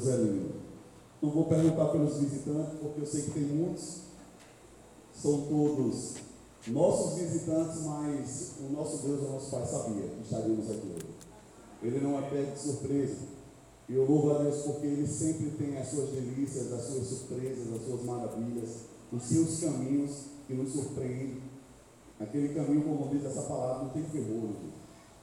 Jesus é lindo. Não vou perguntar pelos visitantes, porque eu sei que tem muitos, são todos nossos visitantes, mas o nosso Deus, o nosso Pai, sabia que estaríamos aqui hoje. Ele não é pego de surpresa. E eu louvo a Deus porque Ele sempre tem as suas delícias, as suas surpresas, as suas maravilhas, os seus caminhos que nos surpreendem. Aquele caminho, como diz essa palavra, não tem ferrolho.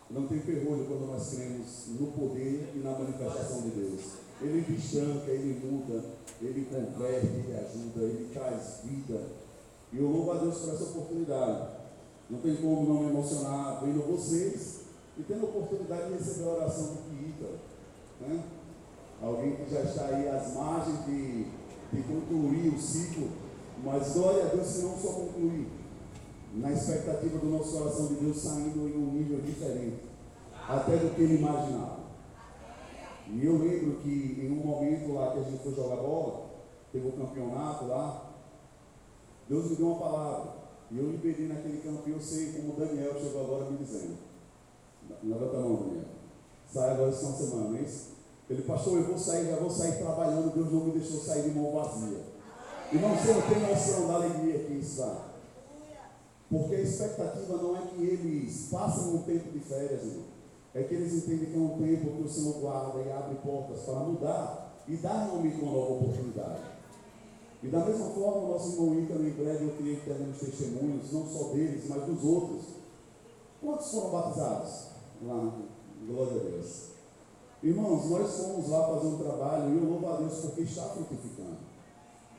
Não tem ferrolho quando nós cremos no poder e na manifestação de Deus. Ele destranca, ele muda, ele converte, ele ajuda, ele traz vida. E eu louvo a Deus por essa oportunidade. Não tem como não me emocionar vendo vocês e tendo a oportunidade de receber a oração do Piita. Né? Alguém que já está aí às margens de, de concluir o ciclo, mas glória a Deus se não só concluir, na expectativa do nosso coração de Deus saindo em um nível diferente, até do que ele imaginava. E eu lembro que em um momento lá que a gente foi jogar bola, teve um campeonato lá, Deus me deu uma palavra. E eu liberei naquele campo, e eu sei como o Daniel chegou agora me dizendo. Levanta a mão, Daniel. Sai agora essa semana, não é isso? Ele, pastor, eu vou sair, já vou sair trabalhando, Deus não me deixou sair de mão vazia. Não você não tem noção da alegria que está. Porque a expectativa não é que eles passem um tempo de férias, irmão. É que eles entendem que é um tempo que o Senhor guarda e abre portas para mudar e dar realmente uma nova oportunidade. E da mesma forma, o nosso irmão Ícaro, em breve, eu queria que teremos testemunhos, não só deles, mas dos outros. Quantos foram batizados? Lá, glória a Deus. Irmãos, nós fomos lá fazer um trabalho e eu louvo a Deus porque está frutificando.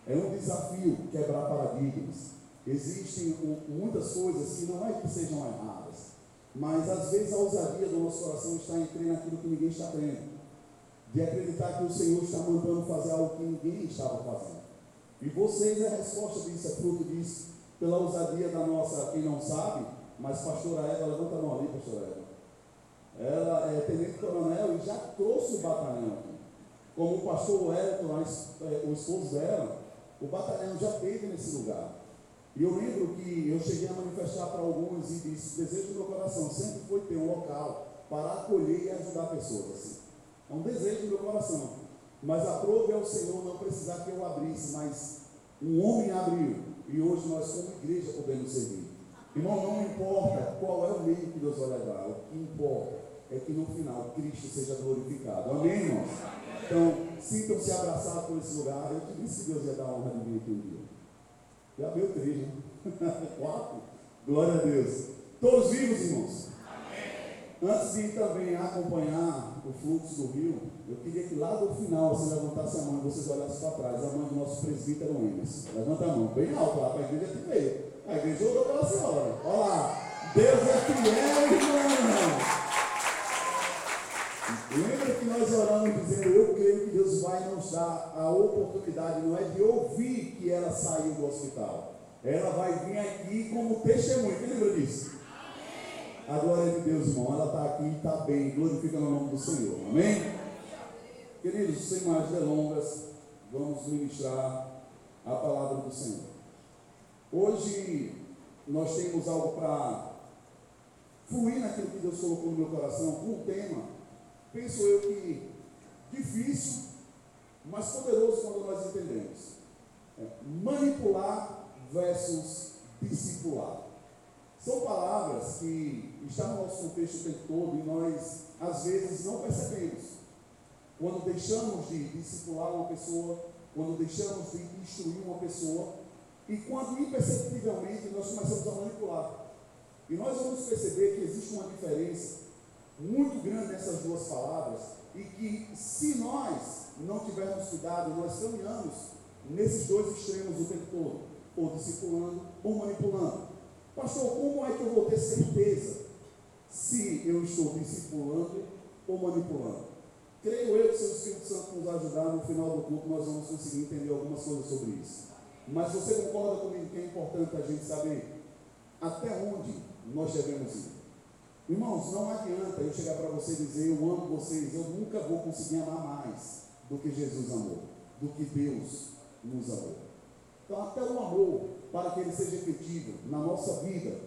É um desafio quebrar paradigmas. Existem muitas coisas que não é que sejam erradas, mas às vezes a ousadia do nosso coração está em crer naquilo que ninguém está crendo. De acreditar que o Senhor está mandando fazer algo que ninguém estava fazendo. E vocês, a resposta disso, é fruto disso, pela ousadia da nossa, quem não sabe, mas pastora Eva, levanta a mão ali, pastora Eva. Ela é tenente coronel e já trouxe o batalhão aqui. Como o pastor Wellington, é, o esposo dela, o batalhão já teve nesse lugar. E eu lembro que eu cheguei a manifestar para alguns e disse: o desejo do meu coração sempre foi ter um local para acolher e ajudar pessoas. Assim. É um desejo do meu coração. Mas aprove ao Senhor não precisar que eu abrisse, mas um homem abriu. E hoje nós, como igreja, podemos servir. Irmão, não importa qual é o meio que Deus vai levar, o que importa é que no final Cristo seja glorificado. Amém, irmãos? Então, sintam-se abraçados por esse lugar. Eu te disse que Deus ia dar honra de mim aqui um dia. Já abriu três, né? Quatro. Glória a Deus. Todos vivos, irmãos? Amém. Antes de também acompanhar o fluxo do rio, eu queria que lá do final você levantasse a mão e vocês olhassem para trás, a mão do nosso presbítero Emerson. Levanta a mão, bem alto lá para a igreja que veio. A igreja orou pela senhora. Olha lá. Deus é fiel, irmão. Lembra que nós oramos dizendo, eu creio que Deus vai nos dar a oportunidade, não é de ouvir que ela saiu do hospital. Ela vai vir aqui como testemunho. Quem lembra disso? Amém. A glória de Deus, irmão. Ela está aqui e está bem. Glorifica no nome do Senhor. Amém? Queridos, sem mais delongas, vamos ministrar a palavra do Senhor. Hoje nós temos algo para fluir naquilo que Deus colocou no meu coração, um tema penso eu que difícil, mas poderoso quando nós entendemos. É, manipular versus discipular. São palavras que estão no nosso contexto o tempo todo e nós, às vezes, não percebemos. Quando deixamos de discipular uma pessoa, quando deixamos de instruir uma pessoa, e quando imperceptivelmente nós começamos a manipular. E nós vamos perceber que existe uma diferença muito grande nessas duas palavras e que se nós não tivermos cuidado, nós caminhamos nesses dois extremos o tempo todo, ou discipulando ou manipulando. Pastor, como é que eu vou ter certeza se eu estou discipulando ou manipulando? Creio eu que se o Espírito Santo nos ajudar no final do culto, nós vamos conseguir entender algumas coisas sobre isso. Mas você concorda comigo que é importante a gente saber até onde nós devemos ir? Irmãos, não adianta eu chegar para você e dizer eu amo vocês, eu nunca vou conseguir amar mais do que Jesus amou, do que Deus nos amou. Então, até o amor, para que ele seja efetivo na nossa vida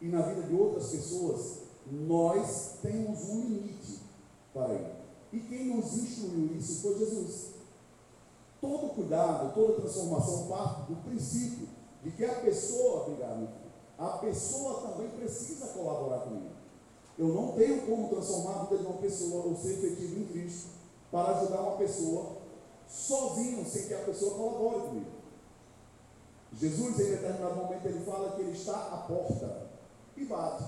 e na vida de outras pessoas, nós temos um limite para ele. E quem nos instruiu isso foi Jesus. Todo cuidado, toda transformação parte do princípio de que a pessoa, obrigado, a pessoa também precisa colaborar comigo. Eu não tenho como transformar a vida de uma pessoa ou ser efetivo em Cristo para ajudar uma pessoa sozinho, sem que a pessoa colabore comigo. Jesus, em determinado momento, ele fala que ele está à porta e bate.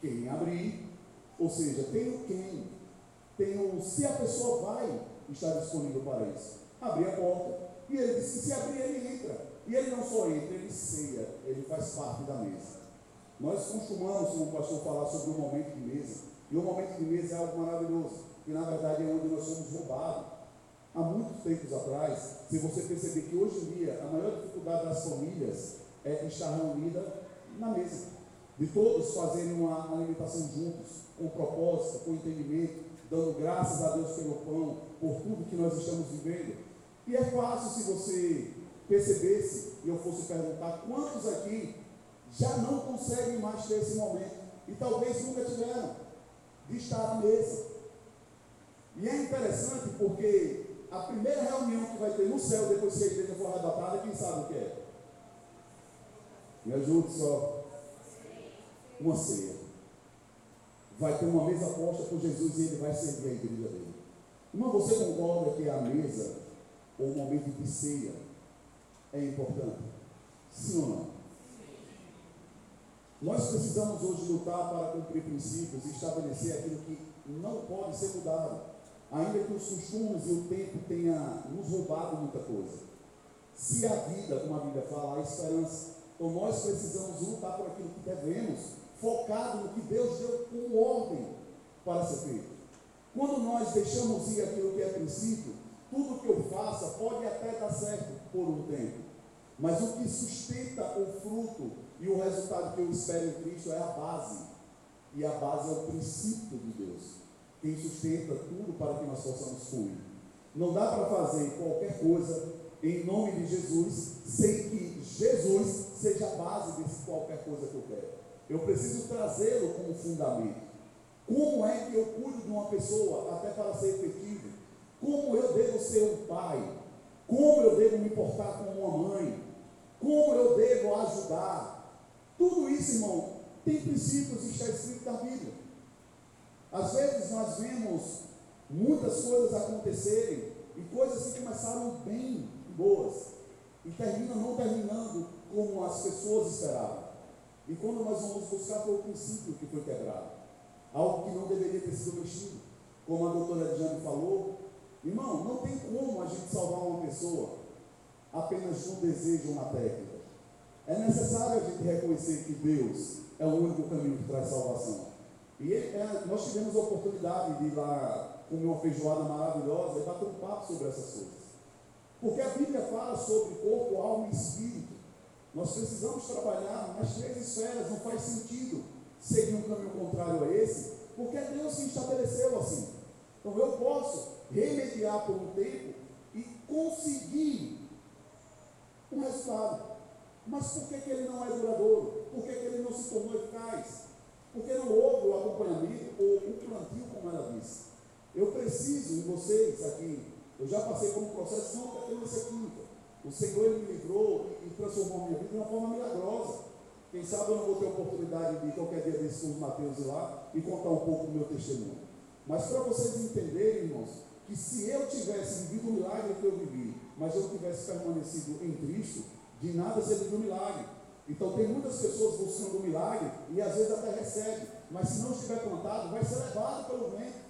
Quem abrir, ou seja, tem o quem, tem o se a pessoa vai estar disponível para isso. Abrir a porta. E ele disse que se abrir, ele entra. E ele não só entra, ele ceia, ele faz parte da mesa. Nós costumamos, como o pastor, falar sobre o momento de mesa. E o momento de mesa é algo maravilhoso, que na verdade é onde nós somos roubados. Há muitos tempos atrás, se você perceber que hoje em dia a maior dificuldade das famílias é estar reunida na mesa. De todos fazerem uma alimentação juntos, com propósito, com entendimento, dando graças a Deus pelo pão, por tudo que nós estamos vivendo. E é fácil se você percebesse e eu fosse perguntar quantos aqui já não conseguem mais ter esse momento e talvez nunca tiveram de estar à mesa. E é interessante porque a primeira reunião que vai ter no céu depois que a igreja for arrebatada, quem sabe o que é? Me ajude só. Uma ceia. Vai ter uma mesa posta por Jesus e ele vai servir a igreja dele. Irmão, você concorda que a mesa, ou o momento de ceia, é importante? Sim ou não? Nós precisamos hoje lutar para cumprir princípios e estabelecer aquilo que não pode ser mudado, ainda que os costumes e o tempo tenha nos roubado muita coisa. Se a vida, como a Bíblia fala, há esperança, então nós precisamos lutar por aquilo que devemos, focado no que Deus deu como ordem para ser feito. Quando nós deixamos ir aquilo que é princípio, tudo que eu faça pode até dar certo por um tempo, mas o que sustenta o fruto e o resultado que eu espero em Cristo é a base. E a base é o princípio de Deus. Quem sustenta tudo para que nós possamos fluir. Não dá para fazer qualquer coisa em nome de Jesus sem que Jesus seja a base desse qualquer coisa que eu quero. Eu preciso trazê-lo como fundamento. Como é que eu cuido de uma pessoa até para ser efetivo? Como eu devo ser um pai? Como eu devo me portar como uma mãe? Como eu devo ajudar? Tudo isso, irmão, tem princípios está escrito na Bíblia. Às vezes nós vemos muitas coisas acontecerem e coisas que começaram bem boas e terminam não terminando como as pessoas esperavam. E quando nós vamos buscar foi o princípio que foi quebrado, algo que não deveria ter sido mexido. Como a doutora Jane falou, irmão, não tem como a gente salvar uma pessoa apenas de um desejo uma técnica. É necessário a gente reconhecer que Deus é o único caminho que traz salvação. E é, nós tivemos a oportunidade de ir lá comer uma feijoada maravilhosa e bater um papo sobre essas coisas. Porque a Bíblia fala sobre corpo, alma e espírito. Nós precisamos trabalhar nas três esferas, não faz sentido seguir um caminho contrário a esse, porque é Deus que estabeleceu assim. Então eu posso remediar por um tempo e conseguir um resultado. Mas por que, que ele não é duradouro? Por que, que ele não se tornou eficaz? Porque não houve o acompanhamento ou o plantio, como ela disse. Eu preciso, em vocês aqui, eu já passei por um processo não apenas quinta. O Senhor ele me livrou e transformou minha vida de uma forma milagrosa. Quem sabe eu não vou ter oportunidade de qualquer dia desse com Mateus ir lá e contar um pouco do meu testemunho. Mas para vocês entenderem, irmãos, que se eu tivesse vivido o milagre que eu vivi, mas eu tivesse permanecido em Cristo, de nada serviu um milagre. Então tem muitas pessoas buscando o um milagre e às vezes até recebe, mas se não estiver plantado, vai ser levado pelo vento.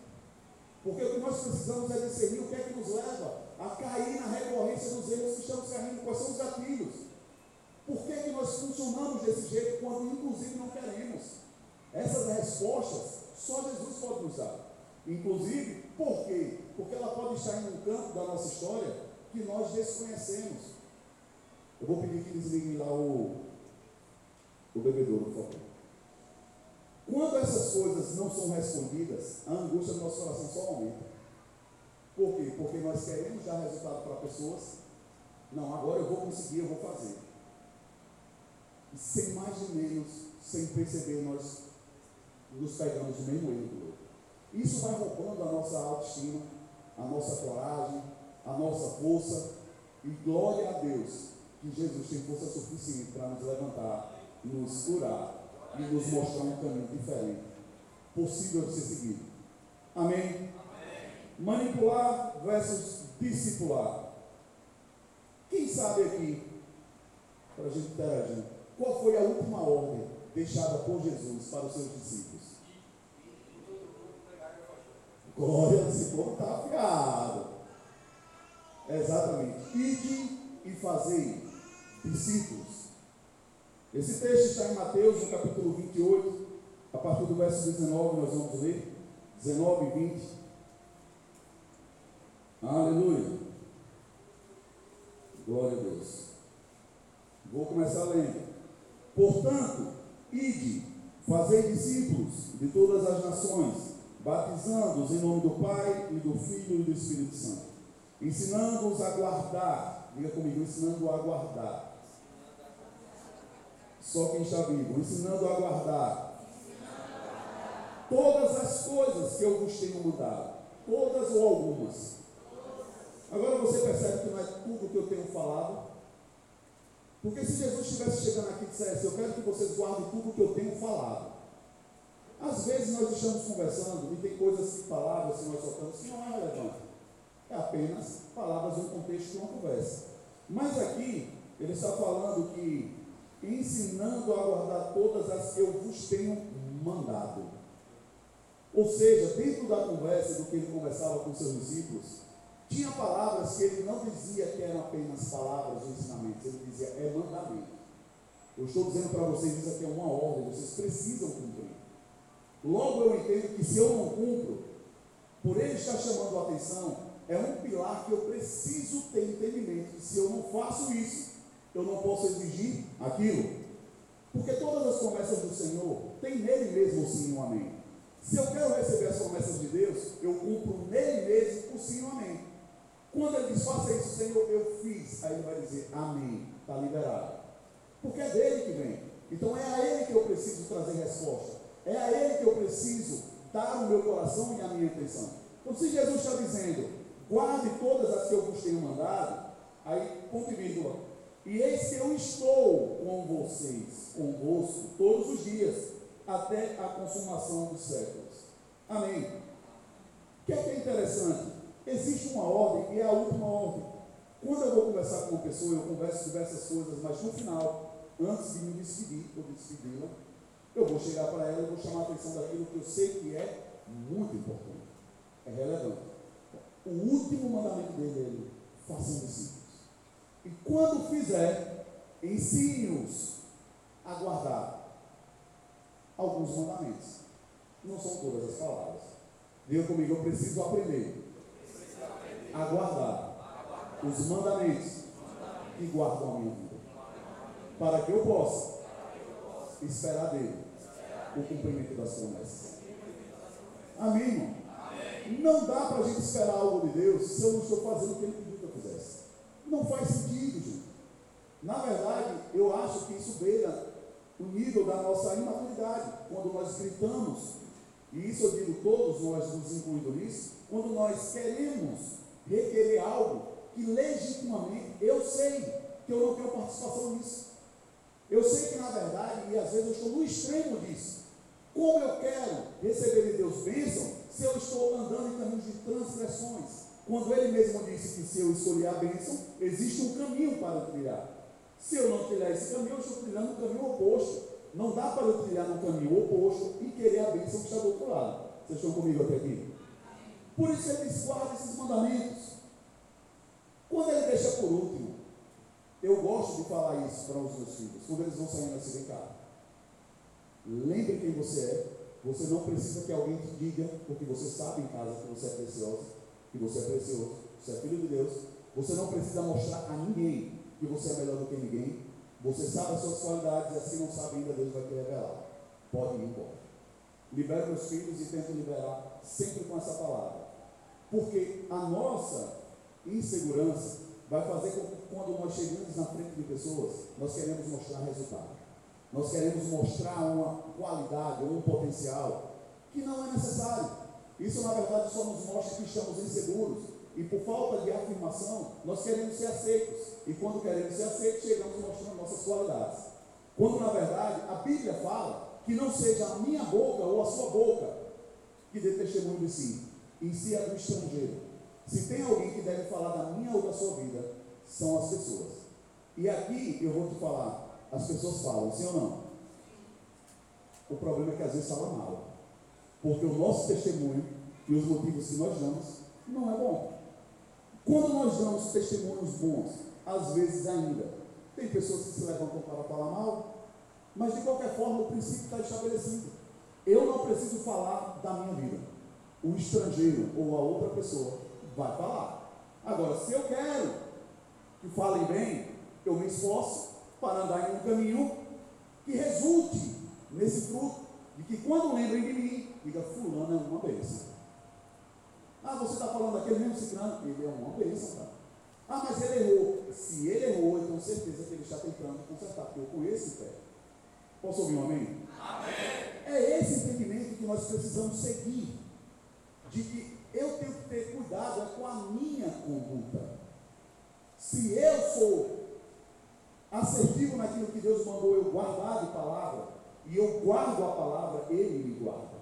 Porque o que nós precisamos é discernir o que é que nos leva a cair na recorrência dos erros que estamos caindo, quais são os gatilhos. Por que, que nós funcionamos desse jeito quando inclusive não queremos? Essas respostas só Jesus pode nos dar. Inclusive, por quê? Porque ela pode estar em um campo da nossa história que nós desconhecemos. Eu vou pedir que eles liguem lá o, o bebedouro, por favor. Quando essas coisas não são respondidas, a angústia do nosso coração só aumenta. Por quê? Porque nós queremos dar resultado para pessoas. Não, agora eu vou conseguir, eu vou fazer. E sem mais nem menos, sem perceber, nós nos pegamos no mesmo erro do. Isso vai roubando a nossa autoestima, a nossa coragem, a nossa força. E glória a Deus que Jesus tem força suficiente para nos levantar, nos curar e nos mostrar um caminho diferente, possível de ser seguido. Amém? Amém. Manipular versus discipular. Quem sabe aqui, para a gente interagir, qual foi a última ordem deixada por Jesus para os seus discípulos? Glória, esse povo está afiado. Exatamente. Ide e fazei discípulos. Esse texto está em Mateus, no capítulo 28, a partir do verso 19, nós vamos ler. 19 e 20. Aleluia. Glória a Deus. Vou começar lendo. Portanto, ide, fazei discípulos de todas as nações, batizando-os em nome do Pai e do Filho e do Espírito Santo, ensinando-os a guardar, diga comigo, ensinando a guardar. Só quem está vivo, ensinando a guardar todas as coisas que eu vos tenho mudado, todas ou algumas. Agora você percebe que não é tudo que eu tenho falado, porque se Jesus estivesse chegando aqui e dissesse, eu quero que vocês guardem tudo que eu tenho falado. Às vezes nós estamos conversando e tem coisas, palavras que nós soltamos que não é relevante. É apenas palavras no contexto de uma conversa. Mas aqui, ele está falando que ensinando a guardar todas as que eu vos tenho mandado. Ou seja, dentro da conversa, do que ele conversava com seus discípulos, tinha palavras que ele não dizia que eram apenas palavras ou ensinamentos, ele dizia é mandamento. Eu estou dizendo para vocês, isso aqui é uma ordem, vocês precisam cumprir. Logo eu entendo que se eu não cumpro, por ele estar chamando a atenção, é um pilar que eu preciso ter entendimento. Se eu não faço isso, eu não posso exigir aquilo. Porque todas as promessas do Senhor têm nele mesmo o sim e o amém. Se eu quero receber as promessas de Deus, eu cumpro nele mesmo o sim e o amém. Quando ele diz, faça isso, Senhor, eu fiz. Aí ele vai dizer, amém, está liberado. Porque é dele que vem. Então é a ele que eu preciso trazer resposta. É a ele que eu preciso dar o meu coração e a minha atenção. Então, se Jesus está dizendo, guarde todas as que eu vos tenho mandado, aí, ponto e vírgula. E eis que eu estou com vocês, convosco, todos os dias, até a consumação dos séculos. Amém. O que é, que é interessante? Existe uma ordem e é a última ordem. Quando eu vou conversar com uma pessoa, eu converso diversas coisas, mas no final, antes de me despedir, ou despedi-la, eu vou chegar para ela e vou chamar a atenção daquilo que eu sei que é muito importante, é relevante. O último mandamento dele é façam discípulos. E quando fizer, ensine-os a guardar alguns mandamentos. Não são todas as palavras. Diga comigo, eu preciso aprender a guardar os mandamentos que guardam a minha vida, para que eu possa esperar dele o cumprimento das promessas. Amém, irmão? Não dá para a gente esperar algo de Deus se eu não estou fazendo o que ele pediu que eu fizesse. Não faz sentido, gente. Na verdade, eu acho que isso beira o nível da nossa imaturidade. Quando nós gritamos, e isso eu digo todos nós nos incluindo nisso, quando nós queremos requerer algo que legitimamente eu sei que eu não tenho participação nisso. Eu sei que na verdade, e às vezes eu estou no extremo disso. Como eu quero receber de Deus bênção se eu estou andando em caminhos de transgressões? Quando ele mesmo disse que se eu escolher a bênção, existe um caminho para trilhar. Se eu não trilhar esse caminho, eu estou trilhando o caminho oposto. Não dá para eu trilhar no caminho oposto e querer a bênção que está do outro lado. Vocês estão comigo até aqui? Por isso ele guarda esses mandamentos. Quando ele deixa por último, eu gosto de falar isso para os meus filhos, quando eles vão saindo assim, vem cá. Lembre quem você é. Você não precisa que alguém te diga, porque você sabe em casa que você é precioso, que você é precioso, você é filho de Deus. Você não precisa mostrar a ninguém que você é melhor do que ninguém. Você sabe as suas qualidades e assim não sabe ainda, Deus vai te revelar. Pode ir embora. Libero meus filhos e tento liberar sempre com essa palavra. Porque a nossa insegurança vai fazer com que quando nós chegamos na frente de pessoas, nós queremos mostrar resultado. Nós queremos mostrar uma qualidade ou um potencial que não é necessário. Isso, na verdade, só nos mostra que estamos inseguros. E por falta de afirmação, nós queremos ser aceitos. E quando queremos ser aceitos, chegamos mostrando nossas qualidades. Quando, na verdade, a Bíblia fala que não seja a minha boca ou a sua boca que dê testemunho de si, em si é do estrangeiro. Se tem alguém que deve falar da minha ou da sua vida, são as pessoas. E aqui eu vou te falar, as pessoas falam, sim ou não? O problema é que às vezes fala mal. Porque o nosso testemunho e os motivos que nós damos não é bom. Quando nós damos testemunhos bons, às vezes ainda, tem pessoas que se levantam para falar mal, mas de qualquer forma o princípio está estabelecido. Eu não preciso falar da minha vida. O estrangeiro ou a outra pessoa vai falar. Agora, se eu quero que falem bem, eu me esforço para andar em um caminho que resulte nesse fruto, de que quando lembrem de mim, diga, fulano é uma bênção. Ah, você está falando daquele mesmo ciclano? Ele é uma bênção, cara. Ah, mas ele errou. Se ele errou, eu tenho certeza que ele está tentando consertar, porque eu conheço o pé. Posso ouvir um amém? Amém. É esse entendimento que nós precisamos seguir. De que eu tenho que ter cuidado é com a minha conduta. Se eu sou assertivo naquilo que Deus mandou eu guardar de palavra, e eu guardo a palavra, Ele me guarda.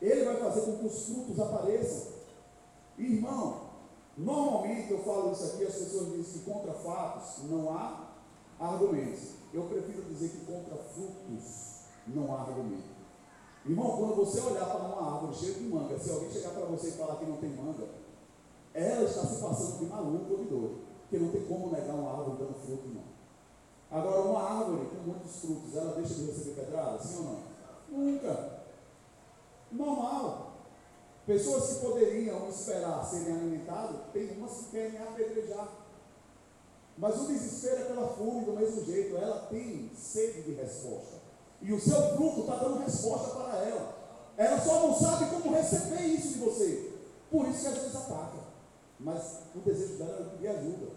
Ele vai fazer com que os frutos apareçam. Irmão, normalmente eu falo isso aqui, as pessoas dizem que contra fatos não há argumentos. Eu prefiro dizer que contra frutos não há argumento. Irmão, quando você olhar para uma árvore cheia de manga, se alguém chegar para você e falar que não tem manga, ela está se passando de maluco ou de doido. Porque não tem como negar uma árvore dando fruto, irmão. Agora, uma árvore com muitos frutos, ela deixa de receber pedrada? Sim ou não? Nunca. Normal. Pessoas que poderiam esperar serem alimentadas, tem umas que querem apedrejar. Mas o desespero é pela fome do mesmo jeito, ela tem sede de resposta. E o seu fruto está dando resposta para ela. Ela só não sabe como receber isso de você. Por isso que às vezes ataca. Mas o desejo dela é pedir ajuda.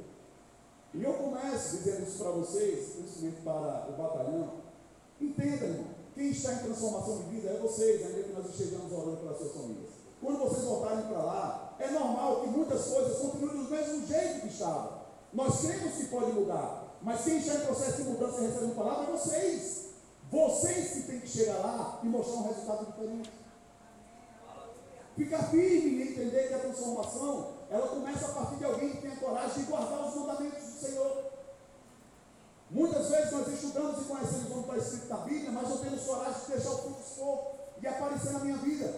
E eu começo dizendo isso para vocês, principalmente para o batalhão. Entenda, irmão. Quem está em transformação de vida é vocês, ainda que nós estejamos orando pelas suas famílias. Quando vocês voltarem para lá, é normal que muitas coisas continuem do mesmo jeito que estavam. Nós cremos que pode mudar, mas quem está em processo de mudança e recebendo palavra é vocês. Vocês que têm que chegar lá e mostrar um resultado diferente. Ficar firme em entender que a transformação, ela começa a partir de alguém que tem a coragem de guardar os mandamentos do Senhor. Muitas vezes nós estudamos e conhecemos como está escrito na Bíblia, mas não temos coragem de deixar o fruto e aparecer na minha vida.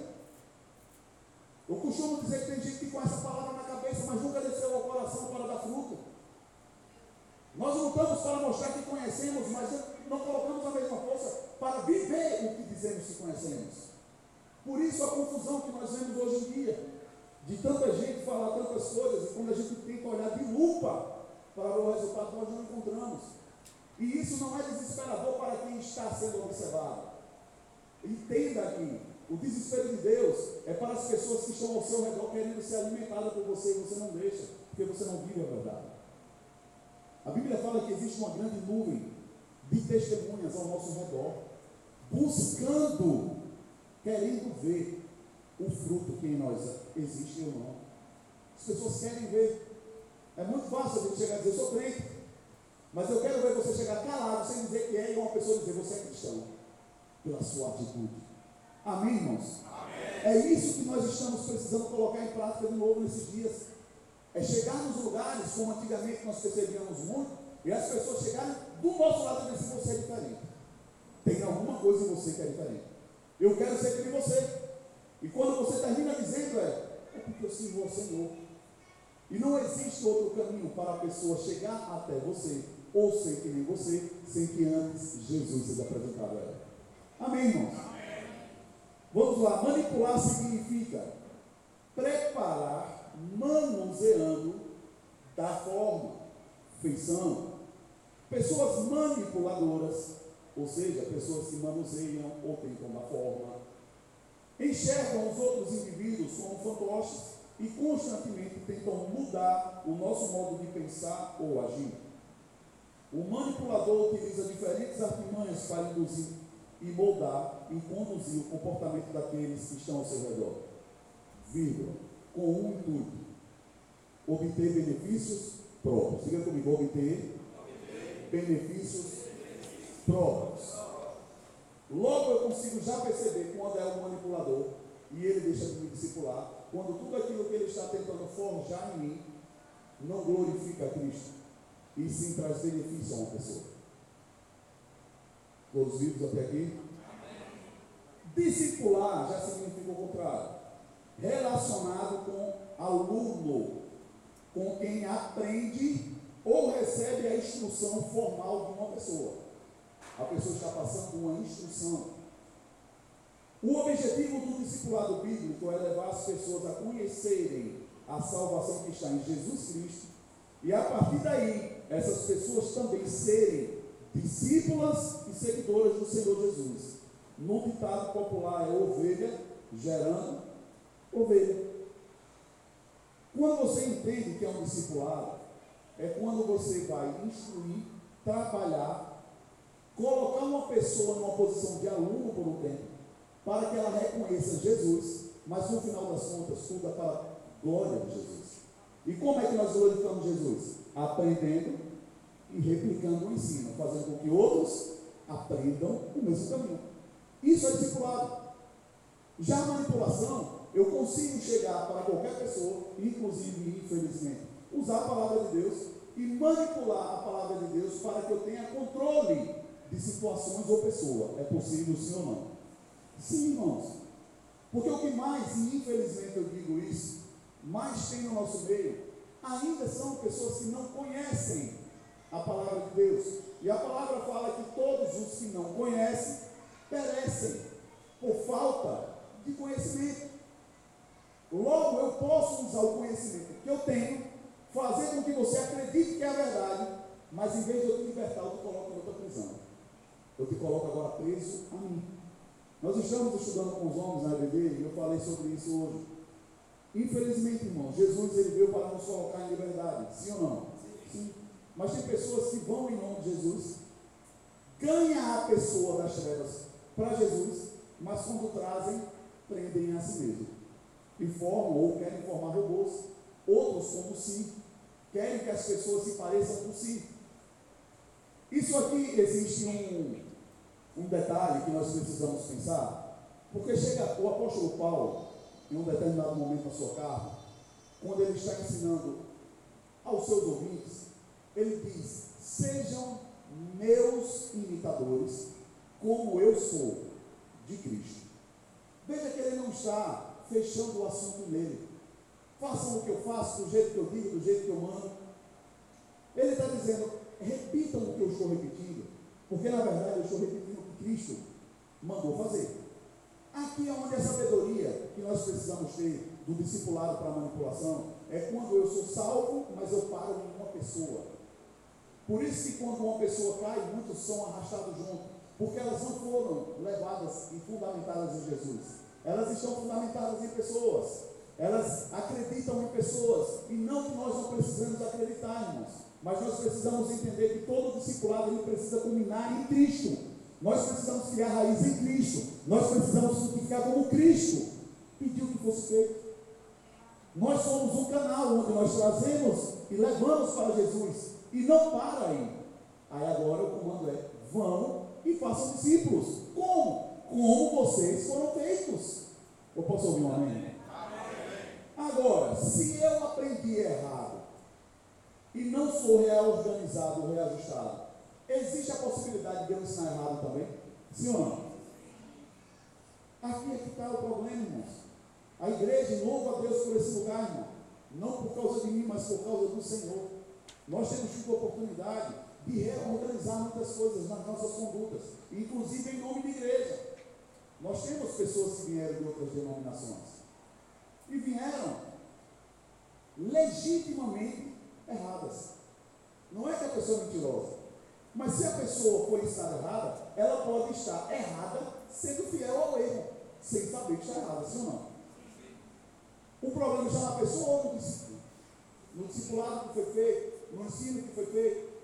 Eu costumo dizer que tem gente que com essa palavra na cabeça, mas nunca desceu ao coração para dar fruto. Nós lutamos para mostrar que conhecemos, mas não colocamos a mesma força para viver o que dizemos que conhecemos. Por isso a confusão que nós vemos hoje em dia, de tanta gente falar tantas coisas, e quando a gente tenta olhar de lupa para o resultado, nós não encontramos. E isso não é desesperador para quem está sendo observado. Entenda aqui, o desespero de Deus é para as pessoas que estão ao seu redor querendo ser alimentadas por você e você não deixa, porque você não vive a verdade. A Bíblia fala que existe uma grande nuvem de testemunhas ao nosso redor, buscando, querendo ver o fruto que em nós existe ou não. As pessoas querem ver. É muito fácil a gente chegar e dizer, eu sou crente. Mas eu quero ver você chegar calado sem dizer que é e uma pessoa dizer você é cristão. Pela sua atitude. Amém, irmãos? Amém. É isso que nós estamos precisando colocar em prática de novo nesses dias. É chegar nos lugares, como antigamente nós percebíamos muito, e as pessoas chegarem do nosso lado e dizer você é diferente. Tem alguma coisa em você que é diferente. Eu quero ser que você. E quando você termina dizendo é, é porque eu sirvo ao Senhor. E não existe outro caminho para a pessoa chegar até você ou ser que nem você, sem que antes Jesus seja apresentado a ela. Amém, irmãos? Vamos lá. Manipular significa preparar, manuseando da forma, feição. Pessoas manipuladoras, ou seja, pessoas que manuseiam ou tentam da forma, enxergam os outros indivíduos como fantoches e constantemente tentam mudar o nosso modo de pensar ou agir. O manipulador utiliza diferentes artimanhas para induzir e moldar e conduzir o comportamento daqueles que estão ao seu redor. vírgula, com um intuito, obter benefícios próprios. Diga comigo, obter, benefícios próprios. Logo eu consigo já perceber quando é um manipulador e ele deixa de me discipular, quando tudo aquilo que ele está tentando forjar em mim não glorifica a Cristo e sim traz benefício a uma pessoa. Todos vivos até aqui? Discipular já significa o contrário. Relacionado com aluno, com quem aprende ou recebe a instrução formal de uma pessoa. A pessoa está passando uma instrução. O objetivo do discipulado bíblico é levar as pessoas a conhecerem a salvação que está em Jesus Cristo e a partir daí essas pessoas também serem discípulas e seguidoras do Senhor Jesus. No ditado popular é ovelha gerando ovelha. Quando você entende que é um discipulado, é quando você vai instruir, trabalhar, colocar uma pessoa numa posição de aluno por um tempo, para que ela reconheça Jesus, mas no final das contas, tudo é para a glória de Jesus. E como é que nós glorificamos Jesus? Aprendendo e replicando o ensino, fazendo com que outros aprendam o mesmo caminho. Isso é discipulado. Já a manipulação, eu consigo chegar para qualquer pessoa, inclusive, infelizmente, usar a palavra de Deus e manipular a palavra de Deus para que eu tenha controle de situações ou pessoa. É possível sim ou não? Sim, irmãos. Porque o que mais, e infelizmente eu digo isso, mais tem no nosso meio, ainda são pessoas que não conhecem a palavra de Deus. E a palavra fala que todos os que não conhecem perecem por falta de conhecimento. Logo, eu posso usar o conhecimento que eu tenho, fazer com que você acredite que é a verdade, mas em vez de eu te libertar, eu te coloco em outra prisão. Eu te coloco agora preso a mim. Nós estamos estudando com os homens na EBD e eu falei sobre isso hoje. Infelizmente, irmão, Jesus ele veio para nos colocar em liberdade, sim ou não? Sim. Mas tem pessoas que vão em nome de Jesus, ganha a pessoa das trevas para Jesus, mas quando trazem, prendem a si mesmo. E formam ou querem formar robôs. Outros, como si, querem que as pessoas se pareçam com si. Isso aqui existe um, um detalhe que nós precisamos pensar, porque chega o apóstolo Paulo, em um determinado momento na sua carta, quando ele está ensinando aos seus ouvintes, ele diz: Sejam meus imitadores, como eu sou de Cristo. Veja que ele não está fechando o assunto nele. Façam o que eu faço, do jeito que eu digo, do jeito que eu mando. Ele está dizendo: repitam o que eu estou repetindo, porque na verdade eu estou repetindo o que Cristo mandou fazer. Aqui é onde a sabedoria que nós precisamos ter do discipulado para a manipulação é quando eu sou salvo, mas eu paro em uma pessoa. Por isso que quando uma pessoa cai, muitos são arrastados junto, porque elas não foram levadas e fundamentadas em Jesus. Elas estão fundamentadas em pessoas. Elas acreditam em pessoas. E não que nós não precisamos acreditar, irmãos. Mas nós precisamos entender que todo discipulado ele precisa culminar em Cristo. Nós precisamos criar raiz em Cristo. Nós precisamos frutificar como Cristo pediu que fosse feito. Nós somos um canal onde nós trazemos e levamos para Jesus. E não para aí. Aí agora o comando é: vão e façam discípulos. Como? Como vocês foram feitos. Eu posso ouvir um amém? Agora, se eu aprendi errado e não sou reorganizado, reajustado, Existe a possibilidade de eu ensinar errado também? Sim ou não? Aqui é que está o problema, irmãos. A igreja louva a Deus por esse lugar, irmão. Não por causa de mim, mas por causa do Senhor. Nós temos tido a oportunidade de reorganizar muitas coisas nas nossas condutas, inclusive em nome de igreja. Nós temos pessoas que vieram de outras denominações e vieram legitimamente erradas. Não é que a pessoa é mentirosa, mas se a pessoa for ensinada errada, ela pode estar errada sendo fiel ao erro, sem saber que está errada, sim ou não? O problema está na pessoa ou no discípulo? No discipulado que foi feito, no ensino que foi feito.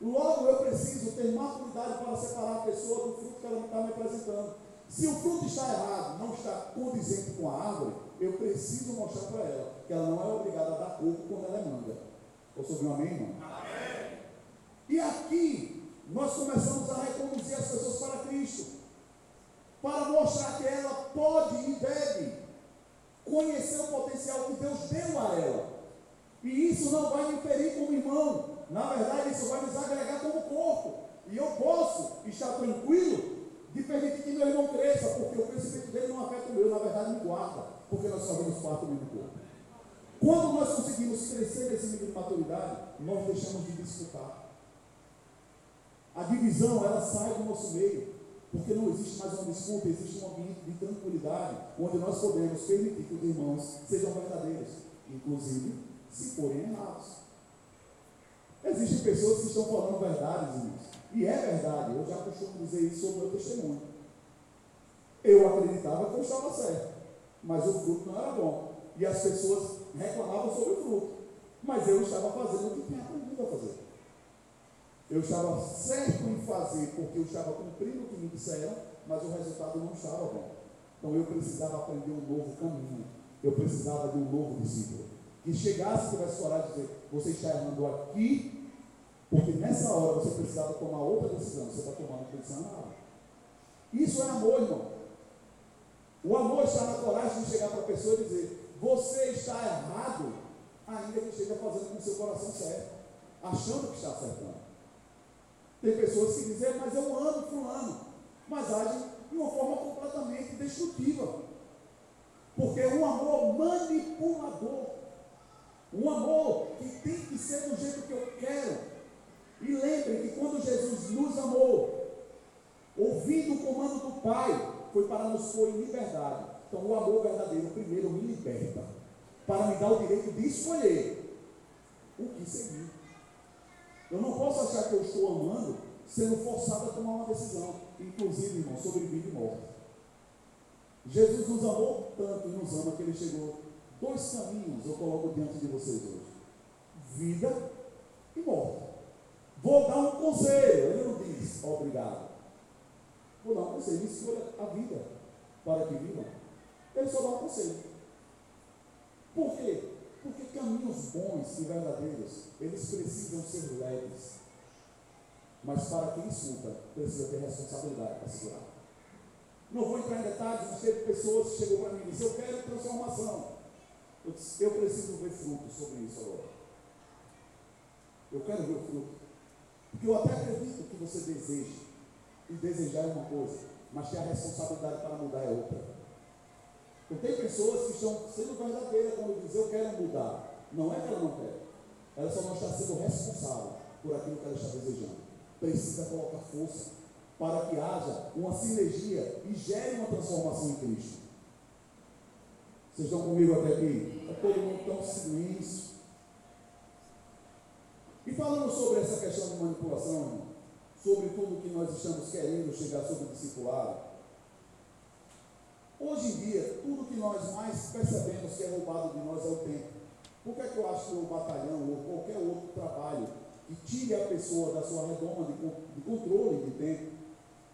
Logo eu preciso ter maturidade para separar a pessoa do fruto que ela está me apresentando. Se o fruto está errado, não está condizente com a árvore, eu preciso mostrar para ela que ela não é obrigada a dar corpo quando ela é manga. Posso ouvir um amém, irmão? Amém. E aqui nós começamos a reconduzir as pessoas para Cristo, para mostrar que ela pode e deve conhecer o potencial que Deus deu a ela. E isso não vai me ferir como irmão. Na verdade, isso vai nos agregar como corpo. E eu posso estar tranquilo de permitir que meu irmão cresça, porque o crescimento dele não afeta o meu, na verdade me guarda, porque nós fazemos parte do corpo. Quando nós conseguimos crescer nesse nível de maturidade, nós deixamos de disputar. A divisão, ela sai do nosso meio, porque não existe mais uma disputa, existe um ambiente de tranquilidade, onde nós podemos permitir que os irmãos sejam verdadeiros, inclusive se forem errados. Existem pessoas que estão falando verdades, irmãos, e é verdade, eu já costumo dizer isso sobre o meu testemunho. Eu acreditava que eu estava certo, mas o fruto não era bom. E as pessoas reclamavam sobre o fruto. Mas eu estava fazendo o que tinha aprendido a fazer. Eu estava certo em fazer porque eu estava cumprindo o que me disseram, mas o resultado não estava bom. Então eu precisava aprender um novo caminho. Eu precisava de um novo discípulo. Que chegasse e tivesse coragem de dizer: Você está errando aqui porque nessa hora você precisava tomar outra decisão, você está tomando decisão errada. Isso é amor, irmão. O amor está na coragem de chegar para a pessoa e dizer: Você está errado, ainda que esteja fazendo com seu coração certo, achando que está acertando. Tem pessoas que dizem: Mas eu amo Fulano, mas agem de uma forma completamente destrutiva. Porque é um amor manipulador, um amor que tem que ser do jeito que eu quero, e lembrem que quando Jesus nos amou, ouvindo o comando do Pai, foi para nos pôr em liberdade. Então, o amor verdadeiro, primeiro, me liberta, para me dar o direito de escolher o que seguir. Eu não posso achar que eu estou amando sendo forçado a tomar uma decisão, inclusive, irmão, sobre vida e morte. Jesus nos amou tanto e nos ama que ele chegou. Dois caminhos eu coloco diante de vocês hoje: vida e morte. Vou dar um conselho. Ele não diz obrigado. Vou dar um conselho. Escolha a vida para que viva. Ele só dá um conselho. Por quê? Porque caminhos bons e verdadeiros, eles precisam ser leves. Mas para quem escuta, precisa ter responsabilidade para segurar. Não vou entrar em detalhes, mas teve pessoas que chegou para mim e disse, eu quero transformação. Eu disse, eu preciso ver frutos sobre isso agora. Eu quero ver o fruto. Porque eu até acredito que você deseja. E desejar é uma coisa, mas ter a responsabilidade para mudar é outra. Então tem pessoas que estão sendo verdadeiras quando dizem eu quero mudar. Não é que ela não quer. Ela só não está sendo responsável por aquilo que ela está desejando. Precisa colocar força para que haja uma sinergia e gere uma transformação em Cristo. Vocês estão comigo até aqui? Está todo mundo tão silêncio. E falando sobre essa questão de manipulação, sobre tudo que nós estamos querendo chegar sobre o discipulado, hoje em dia, tudo que nós mais percebemos que é roubado de nós é o tempo. Por que, é que eu acho que o batalhão ou qualquer outro trabalho que tire a pessoa da sua redoma de, controle de tempo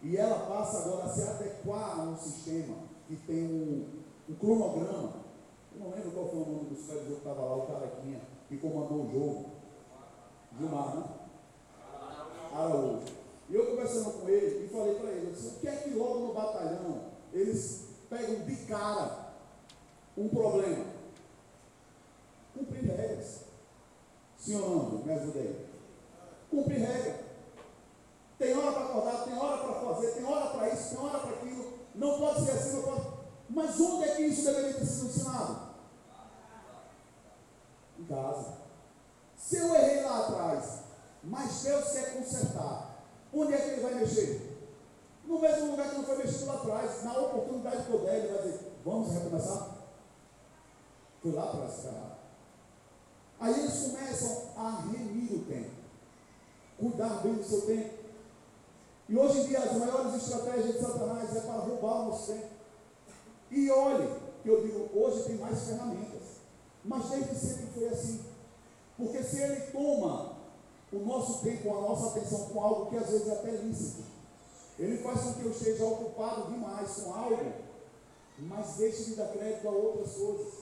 e ela passa agora a se adequar a um sistema que tem um, um cronograma. Eu não lembro qual foi o nome dos caras que estava lá, o carequinha, que comandou o jogo. Gilmar, né? Araújo. E eu conversando com ele e falei para ele, o que é que logo no batalhão eles pegam de cara um problema? Cumprir regras. Senhor Ando, me ajuda aí. Cumprir regra. Tem hora para acordar, tem hora para fazer, tem hora para isso, tem hora para aquilo. Não pode ser assim, não pode. Mas onde é que isso deveria ter sido ensinado? Em casa. Se eu errei lá atrás, mas Deus quer consertar, onde é que ele vai mexer? No mesmo lugar que não foi mexido lá atrás, na oportunidade que eu der, ele vai dizer: Vamos recomeçar? Foi lá atrás, cara. Aí eles começam a remir o tempo, cuidar bem do seu tempo. E hoje em dia as maiores estratégias de Satanás é para roubar o nosso tempo. E olhe, que eu digo, hoje tem mais ferramentas. Mas desde sempre foi assim. Porque se ele toma o nosso tempo, a nossa atenção com algo que às vezes é até lícito, ele faz com que eu esteja ocupado demais com algo mas deixe de dar crédito a outras coisas.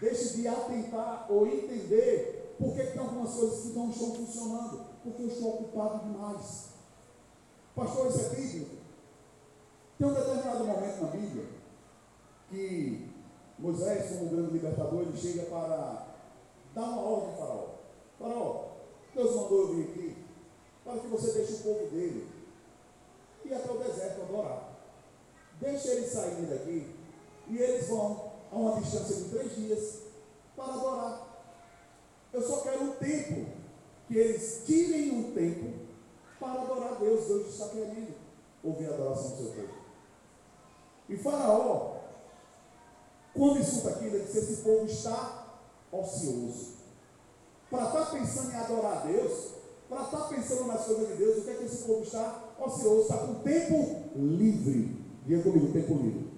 Deixe de atentar ou entender por que tem algumas coisas que não estão funcionando. Porque eu estou ocupado demais. Pastor, isso é bíblico? Tem um determinado momento na Bíblia que Moisés, como um grande libertador, ele chega para dar uma ordem ao faraó. Faraó, Deus mandou eu vir aqui para que você deixe o povo dele ir até o deserto adorar. Deixe eles saírem daqui e eles vão a uma distância de três dias para adorar. Eu só quero um tempo, que eles tirem um tempo para adorar Deus. Deus está querendo ouvir a adoração do seu povo. E Faraó, quando escuta aquilo, ele diz: esse povo está ocioso. Para estar tá pensando em adorar a Deus, para estar tá pensando nas coisas de Deus, o que é que esse povo está ocioso? Está com tempo livre. Diga comigo, tempo livre.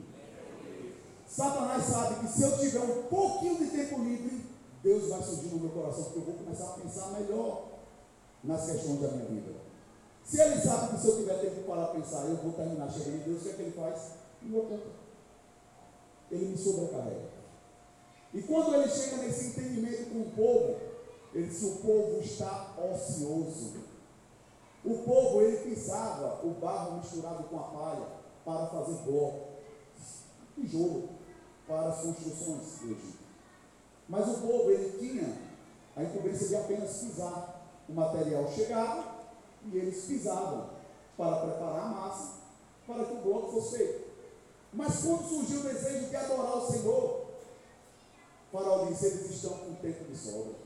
Satanás sabe que se eu tiver um pouquinho de tempo livre, Deus vai surgir no meu coração, porque eu vou começar a pensar melhor nas questões da minha vida. Se ele sabe que se eu tiver tempo para pensar, eu vou terminar chegando em Deus, o que é que ele faz? Ele me sobrecarrega. E quando ele chega nesse entendimento com o povo, ele diz: o povo está ocioso. O povo, ele pisava o barro misturado com a palha para fazer bloco, tijolo para as construções do Egito. Mas o povo, ele tinha a incumbência de apenas pisar. O material chegava e eles pisavam para preparar a massa para que o bloco fosse feito. Mas quando surgiu o desejo de adorar o Senhor, faraó disse: eles estão com tempo de sobra.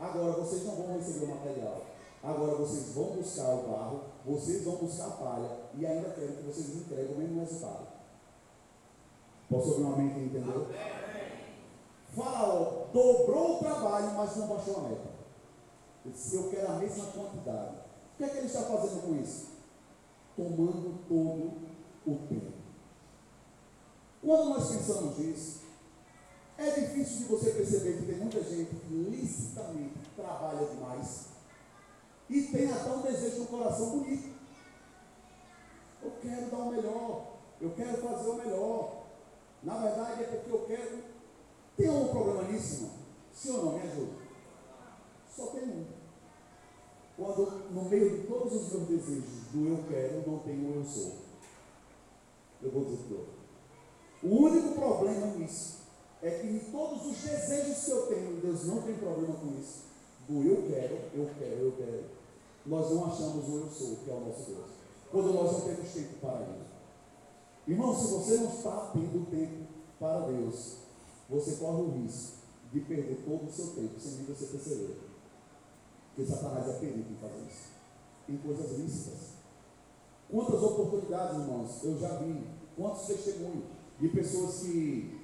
Agora vocês não vão receber o material. Agora vocês vão buscar o barro, vocês vão buscar a palha e ainda quero que vocês entreguem o mesmo resultado. Posso ouvir uma mente entendeu? Faraó dobrou o trabalho, mas não baixou a meta. Ele disse, eu quero a mesma quantidade. O que é que ele está fazendo com isso? Tomando todo o tempo. Quando nós pensamos nisso, é difícil de você perceber que tem muita gente que licitamente trabalha demais e tem até um desejo no coração bonito. Eu quero dar o melhor, eu quero fazer o melhor. Na verdade é porque eu quero. Tem algum problema nisso, irmão? Sim ou não? Me ajuda. Só tem um. Quando no meio de todos os meus desejos do eu quero, não tem o eu sou. Eu vou dizer tudo. O único problema nisso é que em todos os desejos que eu tenho, Deus não tem problema com isso. Do eu quero, eu quero, eu quero. Nós não achamos o eu sou, que é o nosso Deus. Quando nós não temos tempo para Ele. Irmão, se você não está tendo tempo para Deus, você corre o risco de perder todo o seu tempo sem nem você perceber. Porque Satanás é perito em fazer isso. Em coisas lícitas. Quantas oportunidades, irmãos, eu já vi, quantos testemunhos de pessoas que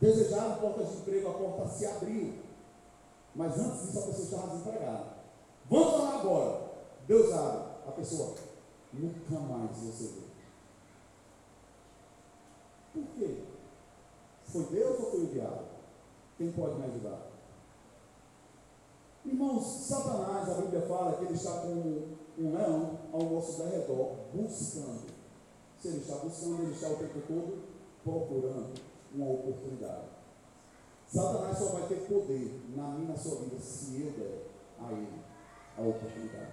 desejaram portas de emprego, a porta se abriu. Mas antes disso a pessoa estava desempregada. Vamos falar agora. Deus abre. A pessoa nunca mais você vê. Por quê? Foi Deus ou foi o diabo? Quem pode me ajudar? Irmãos, Satanás, a Bíblia fala que ele está com um leão ao nosso derredor, buscando. Se ele está buscando, ele está o tempo todo procurando uma oportunidade. Satanás só vai ter poder na minha na sua vida se eu der a ele a oportunidade.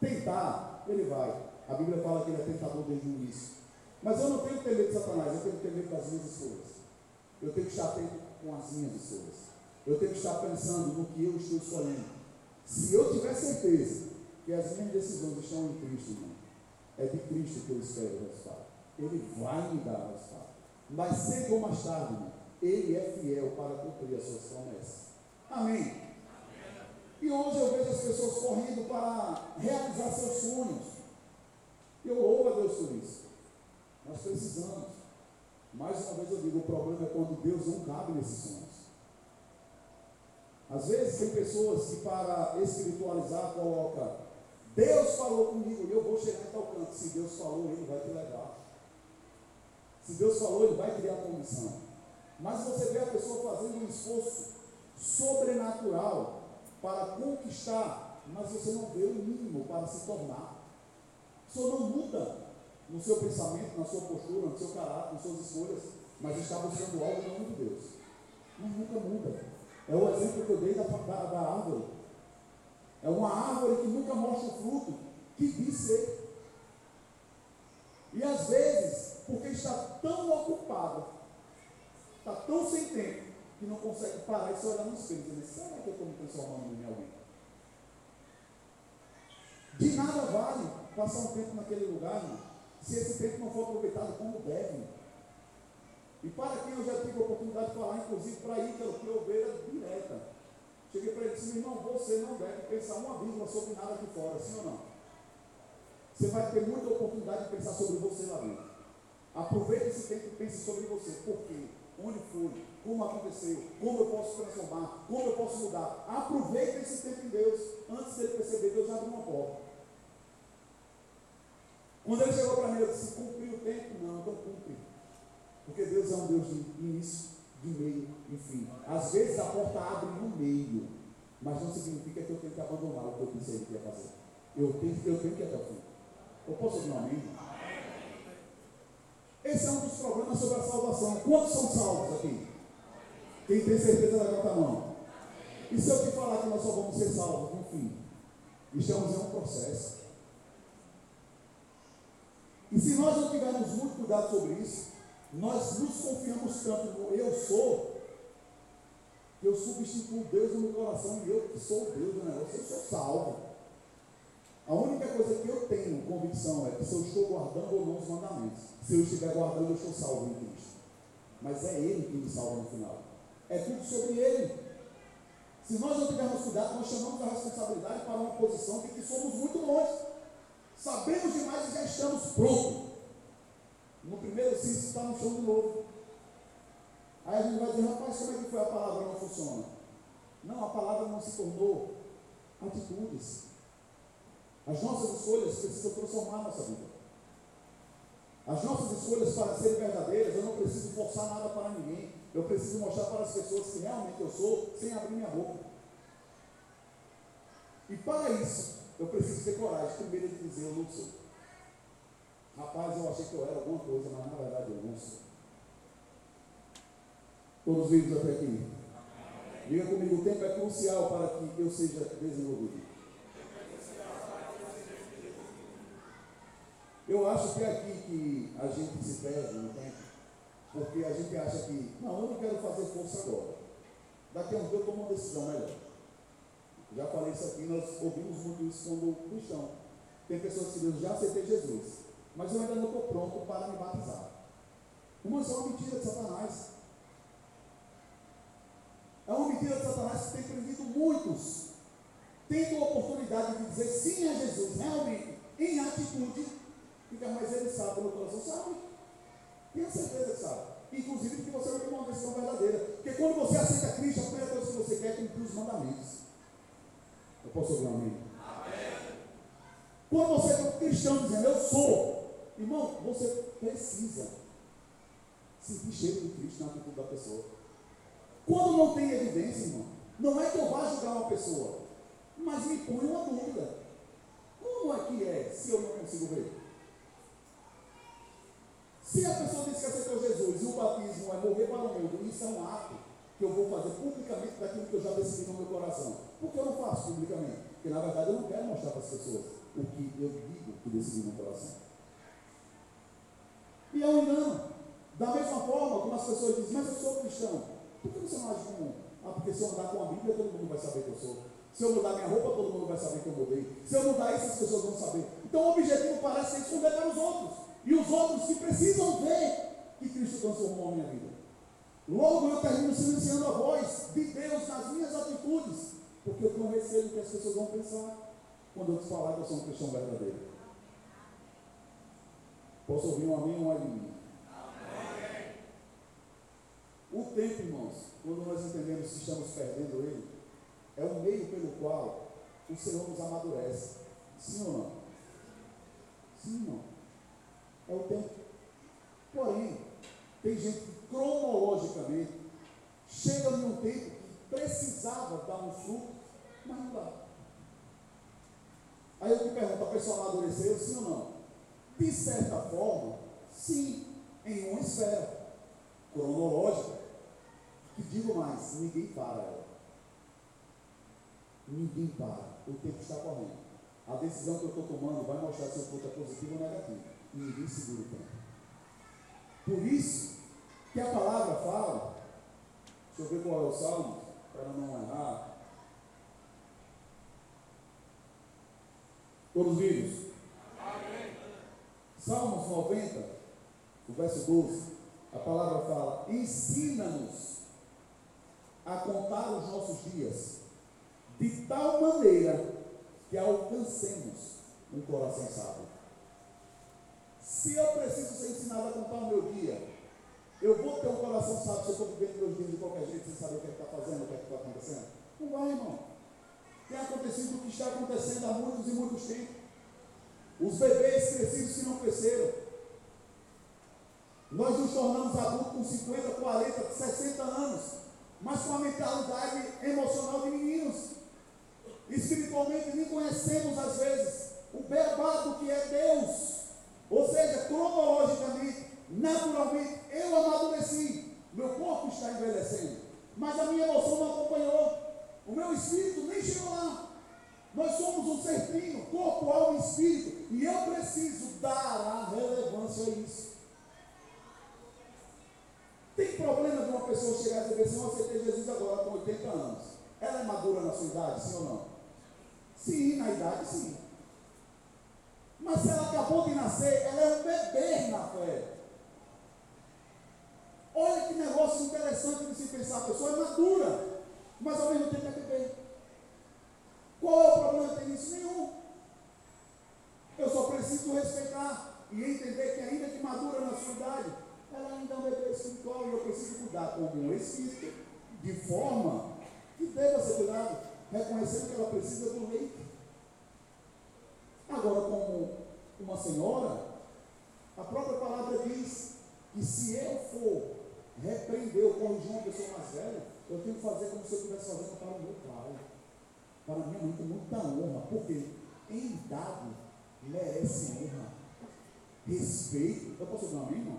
Tentar, ele vai. A Bíblia fala que ele é tentador desde o início. Mas eu não tenho que ter medo de Satanás, eu tenho que ter medo das minhas escolhas. Eu tenho que estar atento com as minhas escolhas. Eu tenho que estar pensando no que eu estou escolhendo. Se eu tiver certeza que as minhas decisões estão em Cristo, irmão, é de Cristo que eu espero o resultado. Ele vai me dar o resultado. Mas cedo ou mais tarde, ele é fiel para cumprir as suas promessas. Amém. E hoje eu vejo as pessoas correndo para realizar seus sonhos. Eu louvo a Deus por isso. Nós precisamos. Mais uma vez eu digo, o problema é quando Deus não cabe nesses sonhos. Às vezes tem pessoas que para espiritualizar coloca Deus falou comigo eu vou chegar em tal canto. Se Deus falou, Ele vai te levar. Se Deus falou, Ele vai criar condição. Mas você vê a pessoa fazendo um esforço sobrenatural para conquistar, mas você não vê o mínimo para se tornar. Isso não muda. no seu pensamento, na sua postura, no seu caráter, nas suas escolhas, mas está buscando algo no nome de Deus. Mas nunca muda. É o exemplo que eu dei da, da, da árvore. É uma árvore que nunca mostra o fruto que diz ser. E às vezes, porque está tão ocupada, está tão sem tempo, que não consegue parar e se olhar no espelho e dizer, será que eu estou me transformando em alguém? De nada vale passar um tempo naquele lugar, irmão, se esse tempo não for aproveitado como deve. E para quem eu já tive a oportunidade de falar, inclusive para Ícaro, que é direta. Cheguei para ele e disse, irmão, você não deve pensar uma vírgula sobre nada aqui fora, sim ou não? Você vai ter muita oportunidade de pensar sobre você lá dentro. Aproveite esse tempo e pense sobre você. Por quê? Onde foi? Como aconteceu? Como eu posso transformar? Como eu posso mudar? Aproveite esse tempo em Deus. Antes dele perceber, Deus abriu uma porta. Quando ele chegou para mim, eu disse: cumprir o tempo? Não, então cumpre. Porque Deus é um Deus de início, de meio e fim. Às vezes a porta abre no meio, mas não significa que eu tenho que abandonar o que eu pensei que ia fazer. Eu tenho, eu tenho que ir até o fim. Eu posso ouvir um amém? Esse é um dos problemas sobre a salvação. Quantos são salvos aqui? Quem tem certeza levanta a mão. E se eu te falar que nós só vamos ser salvos no fim? Estamos em um processo. E se nós não tivermos muito cuidado sobre isso, nós nos confiamos tanto no eu sou, que eu substituo Deus no meu coração e eu que sou Deus no negócio, eu sou salvo. A única coisa que eu tenho convicção é que se eu estou guardando ou não os mandamentos. Se eu estiver guardando, eu estou salvo em Cristo. Mas é Ele que me salva no final. É tudo sobre Ele. Se nós não tivermos cuidado, nós chamamos a responsabilidade para uma posição de que somos muito longe. Sabemos demais e já estamos prontos. No primeiro sim está no chão de novo. Aí a gente vai dizer, rapaz, como é que foi a palavra não funciona? Não, a palavra não se tornou atitudes. As nossas escolhas precisam transformar nossa vida. As nossas escolhas para serem verdadeiras, eu não preciso forçar nada para ninguém. Eu preciso mostrar para as pessoas que realmente eu sou, sem abrir minha boca. E para isso, eu preciso ter coragem, primeiro, de dizer: eu não sou. Rapaz, eu achei que eu era alguma coisa, mas na verdade eu não sou. Todos vivos até aqui. Diga comigo: o tempo é crucial para que eu seja desenvolvido. Eu acho que é aqui que a gente se perde no tempo, porque a gente acha que, não, eu não quero fazer força agora. Daqui a um dia eu tomo uma decisão melhor. Já falei isso aqui, nós ouvimos muito isso quando cristão. Tem pessoas que dizem, já aceitei Jesus, mas eu ainda não estou pronto para me batizar. Uma só mentira de Satanás. É uma mentira de Satanás que tem prendido muitos, tendo a oportunidade de dizer sim a Jesus, realmente, em atitude, Fica, mas ele sabe, no coração sabe. Tenha certeza que sabe. Inclusive que você vai tomar uma decisão verdadeira. Porque quando você aceita Cristo, a primeira coisa que você quer é cumprir os mandamentos. Eu posso ouvir um amém? Quando você é um cristão dizendo, eu sou, irmão, você precisa sentir cheiro de Cristo na atitude da pessoa. Quando não tem evidência, irmão, não é que eu vá julgar uma pessoa, mas me põe uma dúvida. Como é que é se eu não consigo ver? Se a pessoa diz que aceitou Jesus e o batismo é morrer para o mundo, isso é um ato que eu vou fazer publicamente daquilo que eu já decidi no meu coração. Por que eu não faço publicamente? Porque na verdade eu não quero mostrar para as pessoas o que eu digo que decidi no meu coração. E é um engano. Da mesma forma como as pessoas dizem, mas eu sou cristão. Por que você não age como? Ah, porque se eu andar com a Bíblia, todo mundo vai saber que eu sou. Se eu mudar minha roupa, todo mundo vai saber que eu mudei. Se eu mudar isso, as pessoas vão saber. Então o objetivo parece ser esconder para os outros e os outros que precisam ver que Cristo transformou a minha vida. Logo eu termino silenciando a voz de Deus nas minhas atitudes, porque eu tenho receio que as pessoas vão pensar quando eu te falar que eu sou um cristão verdadeiro. Posso ouvir um amém ou um amém? O tempo, irmãos, quando nós entendemos que estamos perdendo ele, é o meio pelo qual o Senhor nos amadurece. Sim ou não? Sim ou não? É o tempo. Porém, tem gente que cronologicamente chega num tempo que precisava dar um fruto, mas não dá. Aí eu te pergunto, a pessoa amadureceu, sim ou não? De certa forma, sim, em uma esfera cronológica. E digo mais, ninguém para. Ninguém para. O tempo está correndo. A decisão que eu estou tomando vai mostrar se o fruto é positivo ou negativo. E ninguém segura o tempo. Por isso que a palavra fala, deixa eu ver qual é o salmo, para não errar. Todos vivos? Amém. Salmos 90, o verso 12, a palavra fala: ensina-nos a contar os nossos dias de tal maneira que alcancemos um coração sábio. Se eu preciso ser ensinado a contar o meu dia, eu vou ter um coração sábio se eu estou vivendo meus dias de qualquer jeito, sem saber o que é está fazendo, o que é está acontecendo? Não vai, irmão. Tem acontecido o que está acontecendo há muitos e muitos tempos. Os bebês crescidos que não cresceram. Nós nos tornamos adultos com 50, 40, 60 anos, mas com a mentalidade emocional de meninos. Espiritualmente nem conhecemos às vezes o beabado que é Deus. Ou seja, cronologicamente, naturalmente, eu amadureci. Meu corpo está envelhecendo. Mas a minha emoção não acompanhou. O meu espírito nem chegou lá. Nós somos um ser trino, corpo, alma e espírito. E eu preciso dar a relevância a isso. Tem problema de uma pessoa chegar e dizer assim, eu aceitei Jesus agora com 80 anos. Ela é madura na sua idade, sim ou não? Sim, na idade sim. Mas se ela acabou de nascer, ela é um bebê na fé. Olha que negócio interessante de se pensar. A pessoa é madura, mas ao mesmo tempo é bebê. Qual é o problema de isso? Nenhum. Eu só preciso respeitar e entender que ainda que madura na sua idade, ela ainda é um bebê espiritual e eu preciso cuidar como um espírito, de forma que deva ser cuidado, reconhecendo que ela precisa do leite. Agora, como uma senhora, a própria palavra diz que se eu for repreender ou corrigir uma pessoa mais velha, eu tenho que fazer como se eu estivesse fazendo para o meu pai, para minha mãe, com muita honra, porque em idade merece honra, respeito. Eu posso ouvir um irmão?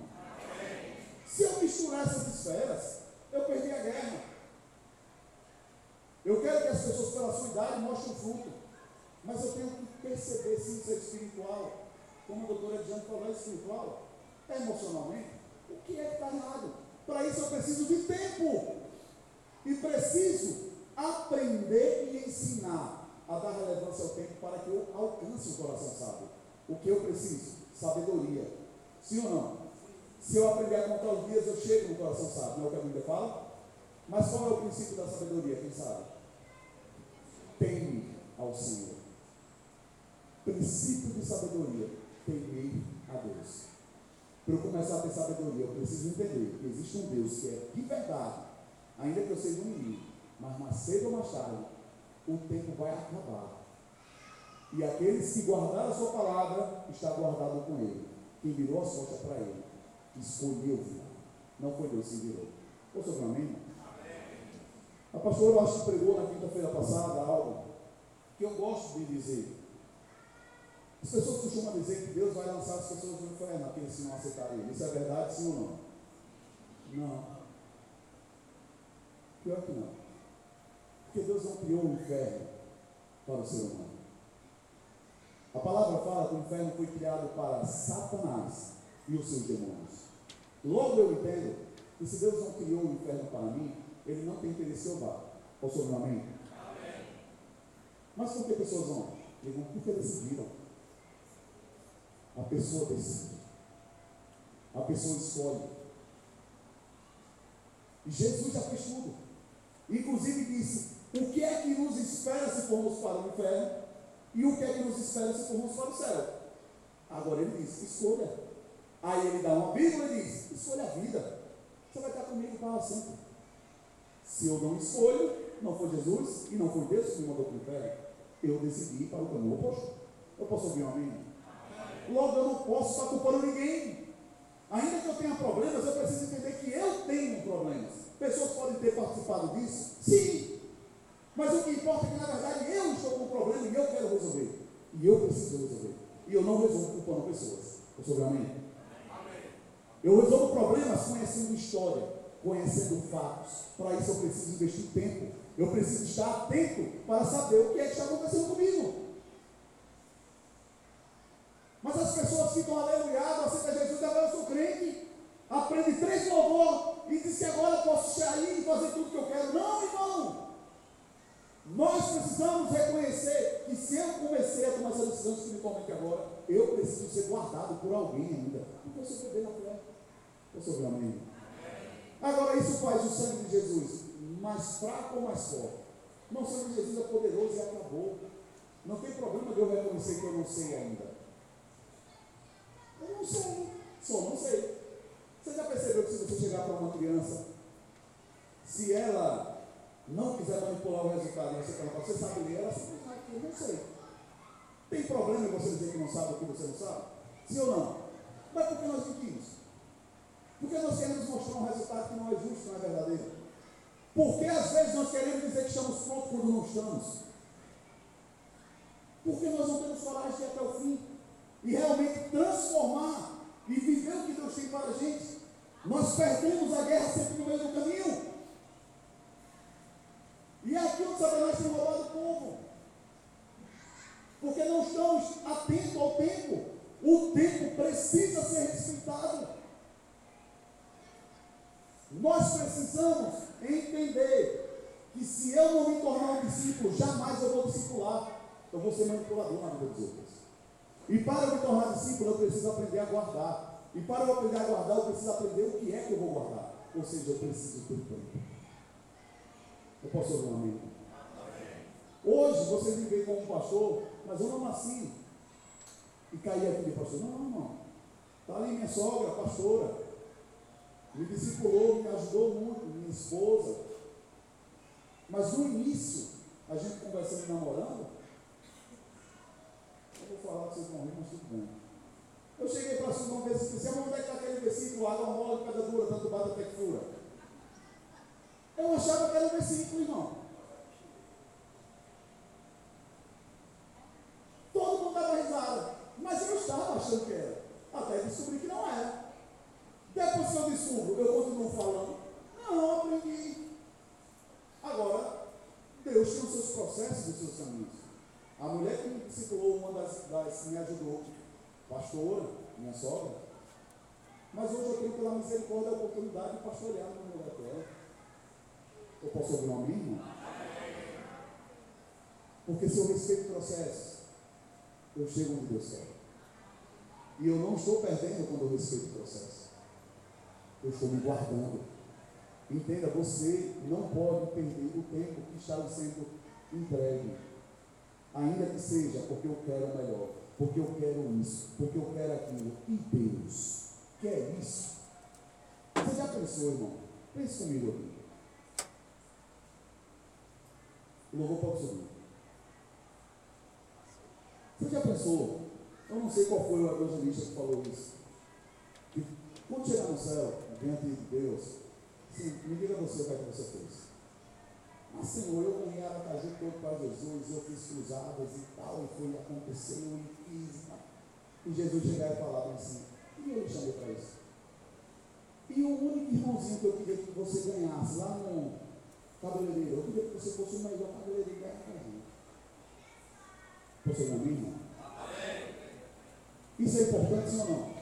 Se eu misturar essas esferas, eu perdi a guerra. Eu quero que as pessoas, pela sua idade, mostrem o fruto. Mas eu tenho que perceber se isso é espiritual. Como a doutora Diane falou, é espiritual. É emocionalmente. O que é que está errado? Para isso eu preciso de tempo. E preciso aprender e ensinar a dar relevância ao tempo para que eu alcance o coração sábio. O que eu preciso? Sabedoria. Sim ou não? Se eu aprender a contar os dias, eu chego no coração sábio. Não é o que a Bíblia fala? Mas qual é o princípio da sabedoria? Quem sabe? Teme ao Senhor. Princípio de sabedoria. Temer a Deus. Para eu começar a ter sabedoria, eu preciso entender que existe um Deus que é de verdade, ainda que eu seja um menino, mas mais cedo ou mais tarde, o tempo vai acabar. E aqueles que guardaram a sua palavra, está guardado com ele. Quem virou as costas para ele, escolheu Não foi Deus que virou. Posso ouvir amém? A pastora, acho que pregou na quinta-feira passada algo que eu gosto de dizer. As pessoas costumam dizer que Deus vai lançar as pessoas no inferno, aqueles que não aceitarem. Isso é verdade, sim ou não? Não. Pior que não. Porque Deus não criou o inferno para o ser humano. A palavra fala que o inferno foi criado para Satanás e os seus demônios. Logo eu entendo que se Deus não criou o inferno para mim, ele não tem interesse vá. Posso ouvir um amém? amém? Mas por que pessoas vão? Digam, porque decidiram. A pessoa decide. A pessoa escolhe. E Jesus já fez tudo. Inclusive disse: o que é que nos espera se formos para o inferno? E o que é que nos espera se formos para o céu? Agora ele diz: escolha. Aí ele dá uma Bíblia e diz: escolha a vida. Você vai estar comigo para sempre. Se eu não escolho, não foi Jesus e não foi Deus que me mandou para o inferno, eu decidi ir para o caminho oposto. Eu posso ouvir um amém? Logo, eu não posso estar culpando ninguém. Ainda que eu tenha problemas, eu preciso entender que eu tenho problemas. Pessoas podem ter participado disso? Sim. Mas o que importa é que, na verdade, eu estou com um problema e eu quero resolver. E eu preciso resolver. E eu não resolvo culpando pessoas. Sobre amém? Eu resolvo problemas conhecendo história, conhecendo fatos. Para isso eu preciso investir tempo. Eu preciso estar atento para saber o que é que está acontecendo comigo. Mas as pessoas ficam aleluiadas, aceita Jesus, agora eu sou crente, aprende três louvor e diz que agora eu posso sair e fazer tudo que eu quero. Não, irmão! Nós precisamos reconhecer que se eu comecei a tomar essa decisão espiritualmente agora, eu preciso ser guardado por alguém ainda. Porque eu sou bebê na fé. Eu sou amém. Agora, isso faz o sangue de Jesus mais fraco ou mais forte? Não, o sangue de Jesus é poderoso e acabou. Não tem problema de eu reconhecer que eu não sei ainda. Eu não sei. Só não sei. Você já percebeu que se você chegar para uma criança, se ela não quiser manipular o resultado você perguntar, você sabe ler? Ela simplesmente eu não sei. Tem problema em você dizer que não sabe o que você não sabe? Sim ou não? Mas por que nós mentimos? Porque nós queremos mostrar um resultado que não é justo, não é verdadeiro. Porque às vezes nós queremos dizer que estamos prontos quando não estamos. Porque nós não temos coragem de ir até o fim e realmente transformar e viver o que Deus tem para a gente. Nós perdemos a guerra sempre no meio do caminho. E é aqui onde Satanás tem roubado o povo. Porque não estamos atentos ao tempo. O tempo precisa ser respeitado. Nós precisamos entender que se eu não me tornar um discípulo, jamais eu vou discipular. Eu vou ser manipulador na vida dos outros. E para me tornar discípulo, eu preciso aprender a guardar. E para eu aprender a guardar, eu preciso aprender o que é que eu vou guardar. Ou seja, eu preciso ter tempo. Eu posso ouvir um amém? Hoje você me vê como pastor, mas eu não nasci e caí aqui de pastor. Não, não, não. Está ali minha sogra, pastora. Me discipulou, me ajudou muito, minha esposa. Mas no início, a gente conversando e namorando, vou falar vocês vão mas tudo bem. Eu cheguei para vez e disse, onde é que está aquele versículo, água mole, cada dura, tanto bate até que fura. Eu achava que era um versículo, irmão. Todo mundo dava risada. Mas eu estava achando que era. Até descobri que não era. Depois que eu descubro, eu continuo falando. Não, aprendi. Agora, Deus tem os seus processos e os seus caminhos. A mulher discipulou, uma das, das me ajudou, pastora, minha sogra. Mas hoje eu tenho pela misericórdia a oportunidade de pastorear no lugar dela. Eu posso ouvir um amém? Porque se eu respeito o processo, eu chego onde Deus quer. E eu não estou perdendo quando eu respeito o processo. Eu estou me guardando. Entenda, você não pode perder o tempo que está sendo entregue. Ainda que seja porque eu quero o melhor, porque eu quero isso, porque eu quero aquilo. E Deus quer isso. Você já pensou, irmão? Pense comigo aqui. O louvor pode. Você já pensou? Eu não sei qual foi o evangelista que falou isso. Que quando chegar no céu, diante de Deus, me diga você o que, é que você fez. Senhor, eu ganhei Aracaju todo para Jesus, eu fiz cruzadas e tal, e foi, aconteceu, e fiz. E Jesus chegar e falar assim, e eu lhe chamei para isso. E o único irmãozinho que eu queria que você ganhasse lá no cabeleireiro. Eu queria que você fosse o melhor cabeleireiro da casa. Você não é? Isso é importante, ou não?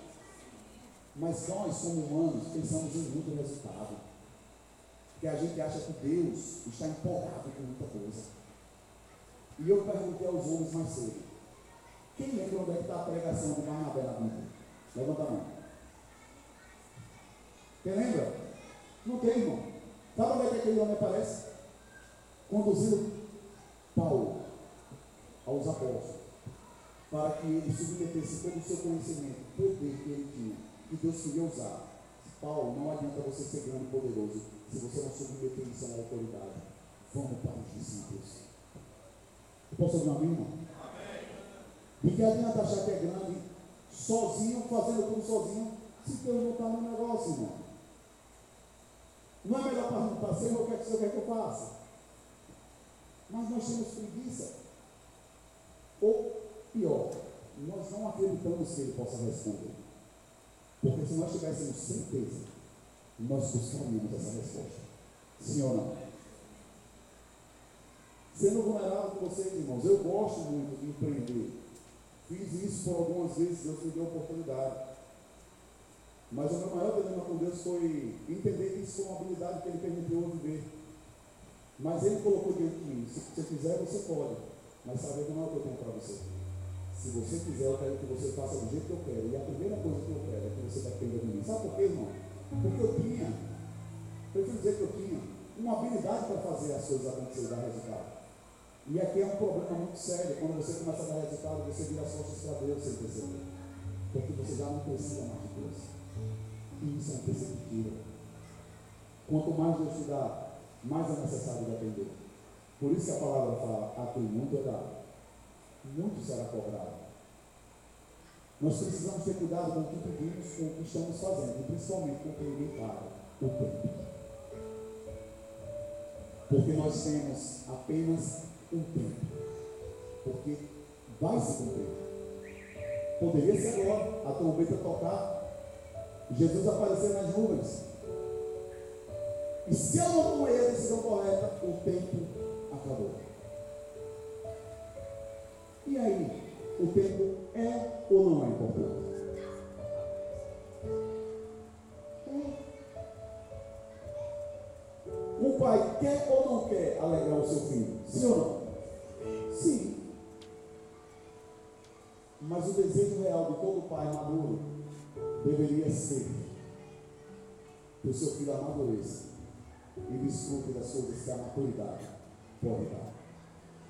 Mas nós, como humanos, pensamos em muito resultado. Porque a gente acha que Deus está empolgado com muita coisa. E eu perguntei aos homens mais cedo: quem lembra onde é que está a pregação de Barnabé na Bíblia? Levanta a mão. Quem lembra? Não tem, irmão. Sabe onde é que aquele homem aparece? Conduzindo Paulo aos apóstolos, para que ele submetesse todo o seu conhecimento, poder que ele tinha, que Deus queria usar. Paulo, não adianta você ser grande e poderoso se você não submeter isso à autoridade. Vamos para os discípulos. Eu posso ouvir uma irmão? De que adianta achar que é grande sozinho, fazendo tudo sozinho, se Deus não está no negócio, irmão? Não é melhor perguntar, Senhor, o que é que o Senhor quer que eu faça? Mas nós temos preguiça. Ou pior, nós não acreditamos que Ele possa responder. Porque se nós tivéssemos certeza, nós buscaríamos essa resposta. Sim ou não? Sendo vulnerável com vocês, irmãos, eu gosto muito de empreender. Fiz isso por algumas vezes, Deus me deu oportunidade. Mas o meu maior dilema com Deus foi entender isso como uma habilidade que Ele permitiu eu viver. Mas Ele colocou diante de mim: se você quiser, você pode. Mas sabe que não é o que eu tenho para você. Se você quiser, eu quero que você faça do jeito que eu quero. E a primeira coisa que eu quero é que você dependa de mim. Sabe por quê, irmão? Porque eu tinha, prefiro dizer que eu tinha, uma habilidade para fazer as coisas acontecerem dar resultado. E aqui é um problema muito sério. Quando você começa a dar resultado, você vira as costas para Deus sem perceber. Porque você já não precisa mais de Deus. E isso é imperceptível. Quanto mais Deus te dá, mais é necessário depender. Por isso que a palavra fala, a quem muito é dado, muito será cobrado. Nós precisamos ter cuidado com o que pedimos, com o que estamos fazendo, principalmente com o que paga, o tempo. Porque nós temos apenas um tempo. Porque vai se cumprir. Poderia ser agora, a trombeta tocar, Jesus aparecer nas nuvens. E se eu não tomei a decisão correta, o tempo acabou. E aí, o tempo é ou quer ou não quer alegrar o seu filho? Sim ou não? Sim. Mas o desejo real de todo pai maduro deveria ser que o seu filho amadureça e desfrute das coisas que a maturidade pode dar.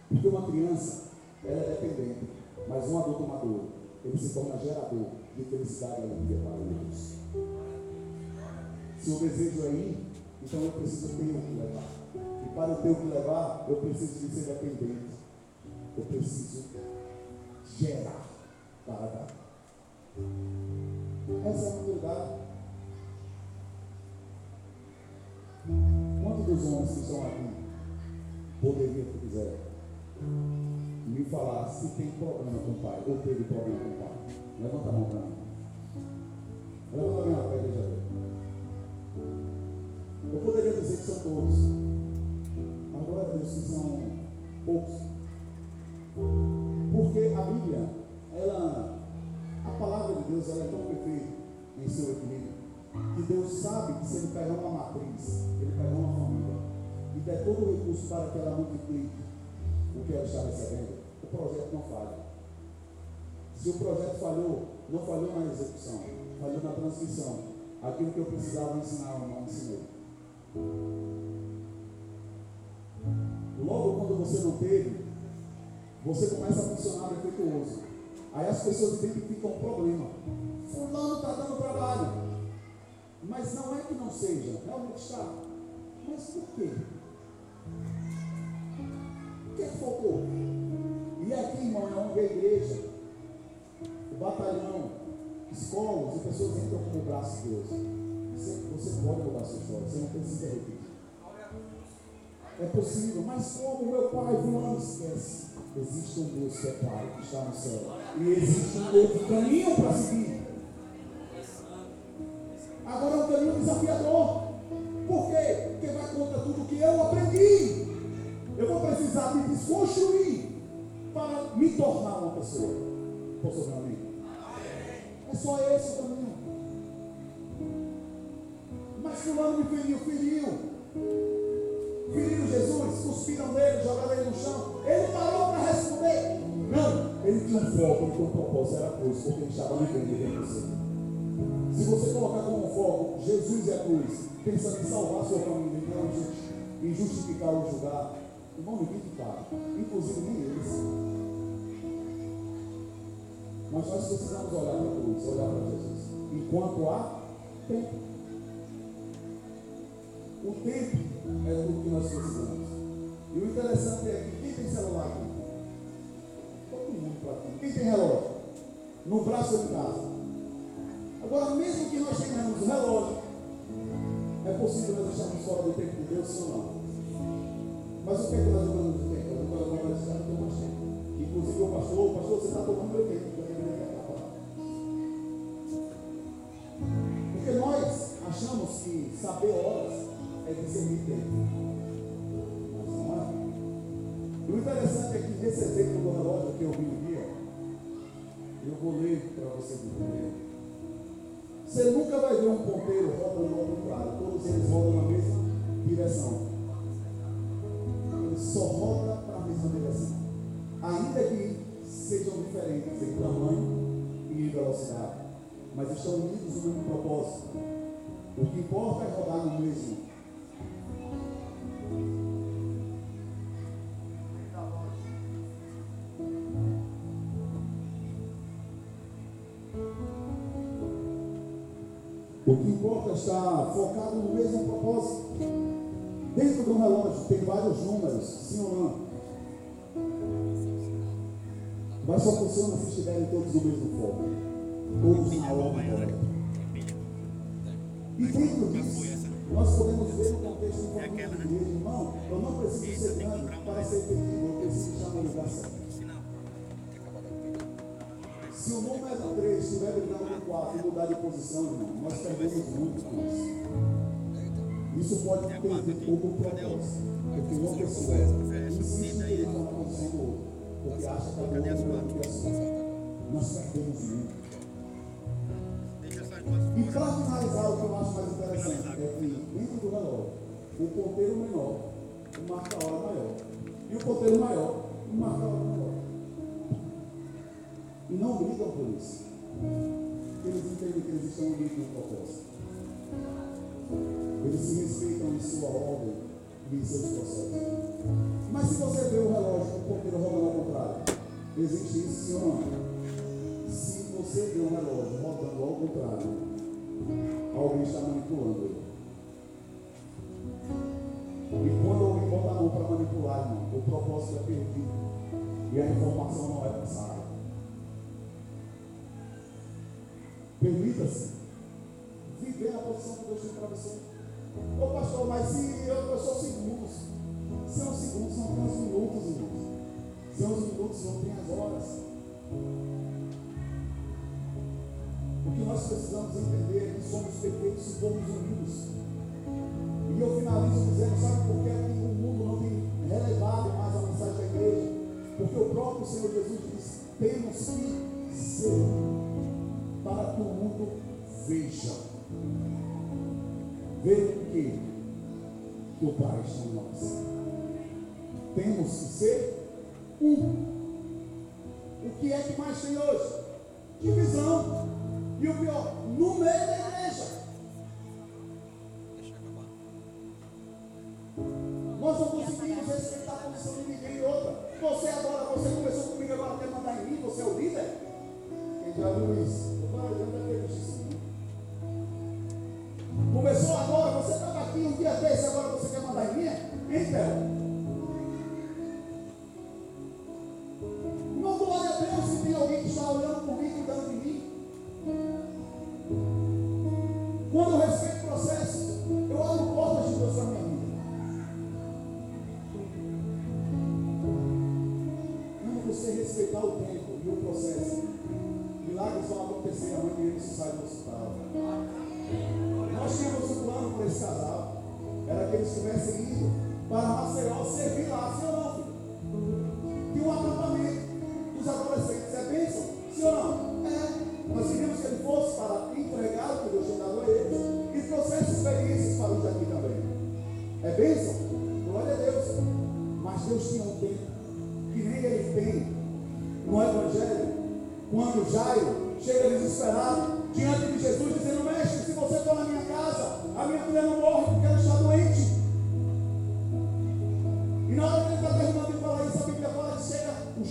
Porque uma criança, ela é dependente, mas um adulto maduro, ele se torna gerador de felicidade e alegria para Deus. Se o desejo é ir, então eu preciso ter o que levar. Para eu ter o que levar, eu preciso de ser dependente. Eu preciso gerar para dar. Essa é a maturidade. Quantos dos homens que estão aqui poderiam, se quiser, me falar se tem problema com o pai ou teve problema com o pai? Levanta a mão para mim. Levanta a minha pé, veja Eu poderia dizer que são todos. Agora Deus que são poucos. Porque a Bíblia, ela, a palavra de Deus, ela é tão perfeita em seu equilíbrio que Deus sabe que se ele pegar uma matriz, ele pegar uma família e der todo o recurso para que ela multiplique o que ela está recebendo, o projeto não falha. Se o projeto falhou, não falhou na execução, falhou na transmissão. Aquilo que eu precisava ensinar, eu não ensinei. Logo quando você não teve, você começa a funcionar defeituoso. Aí as pessoas identificam um problema. Fulano está dando trabalho. Mas não é que não seja, realmente está. Mas por quê? O que é faltou? E aqui, irmão, é onde a igreja, o batalhão, escolas e pessoas entram como o braço de Deus. Você, você pode mudar a sua história, você não precisa repetir. É possível, mas como meu pai, não esquece. Existe um Deus que é Pai, que está no céu. E existe um outro caminho para seguir. Agora é um caminho desafiador. Por quê? Porque vai contra tudo que eu aprendi. Eu vou precisar me desconstruir para me tornar uma pessoa. Posso meu amigo? É só esse o caminho. Mas fulano me feriu, feriu. Feriram Jesus, cuspiram nele, jogaram ele no chão. Ele parou para responder. Não, ele tinha um foco, ele tinha um propósito, era a cruz, porque ele estava vivendo dentro de você. Se você colocar como foco Jesus e a cruz, pensando em salvar sua família em justificar ou julgar, ninguém te paga, inclusive nem eles. Mas nós precisamos olhar para a cruz, olhar para Jesus, enquanto há tempo. O tempo é tudo que nós precisamos. E o interessante é que quem tem celular aqui? Todo mundo para aqui. Quem tem relógio? No braço de casa. Agora, mesmo que nós tenhamos relógio, é possível nós deixarmos fora do tempo de Deus, ou não? Mas o que é nós jogamos do tempo? Nós jogamos mais tempo, tem mais tempo. Inclusive o pastor, o pastor, você está tomando meu tempo, porque deveria acabar. que saber horas é discernir tempo. É. E o interessante é que nesse exemplo do relógio que eu vi no dia, eu vou ler para você entender. Você nunca vai ver um ponteiro rodando ao contrário, todos eles rodam na mesma direção. Ele só roda para a mesma direção. Ainda que sejam diferentes em tamanho e em velocidade, mas estão unidos no mesmo propósito. O que importa é rodar no mesmo. É estar focado no mesmo propósito. Dentro do relógio tem vários números, sim ou não? Mas só funciona se estiverem todos no mesmo foco. Todos na ordem correta. E dentro disso, nós podemos ver o contexto do família de igreja. Irmão, eu não preciso ser grande para ser efetivo, eu preciso estar no lugar certo. Se o número 3 estiver brigando com o 4 e mudar de posição, irmão, nós perdemos muito com isso. Isso pode perder pouco propósito. Porque uma pessoa insiste em na posição do outro. Porque acha que o que é sua. Nós perdemos muito. E para finalizar, o que eu acho mais interessante é que dentro do relógio, o ponteiro menor marca a hora maior. E o ponteiro maior marca a hora menor. E não brigam por isso. Eles entendem que eles estão unidos no propósito. Eles se respeitam em sua ordem e em seus processos. Mas se você vê o relógio, o ponteiro rodando ao contrário, existe isso sim ou não? Se você vê um relógio rodando ao contrário, alguém está manipulando ele. E quando alguém bota a mão para manipular, irmão, o propósito é perdido. E a informação não é passada. Permita-se viver a posição que Deus tem para você. Ô pastor, mas se eu, eu sou segundos. São segundos, não tem os minutos, irmãos. São os minutos, não tem as horas. O que nós precisamos entender é que somos perfeitos se formos unidos. E eu finalizo dizendo, sabe por que o mundo não tem relevado mais a mensagem da igreja? Porque o próprio Senhor Jesus disse, temos que ser para que o mundo veja. Veja que? Que o Pai está em nós. Temos que ser um. O que é que mais tem hoje? Divisão. E o pior, no meio da igreja. Nós não conseguimos respeitar a posição de ninguém e outra. Você agora, você começou comigo, agora quer mandar em mim, você é o líder? Quem já viu isso? Começou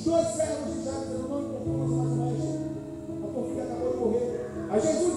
dois servos de dizendo: Não importamos mais, mestre. A tua filha acabou de morrer. Aí Jesus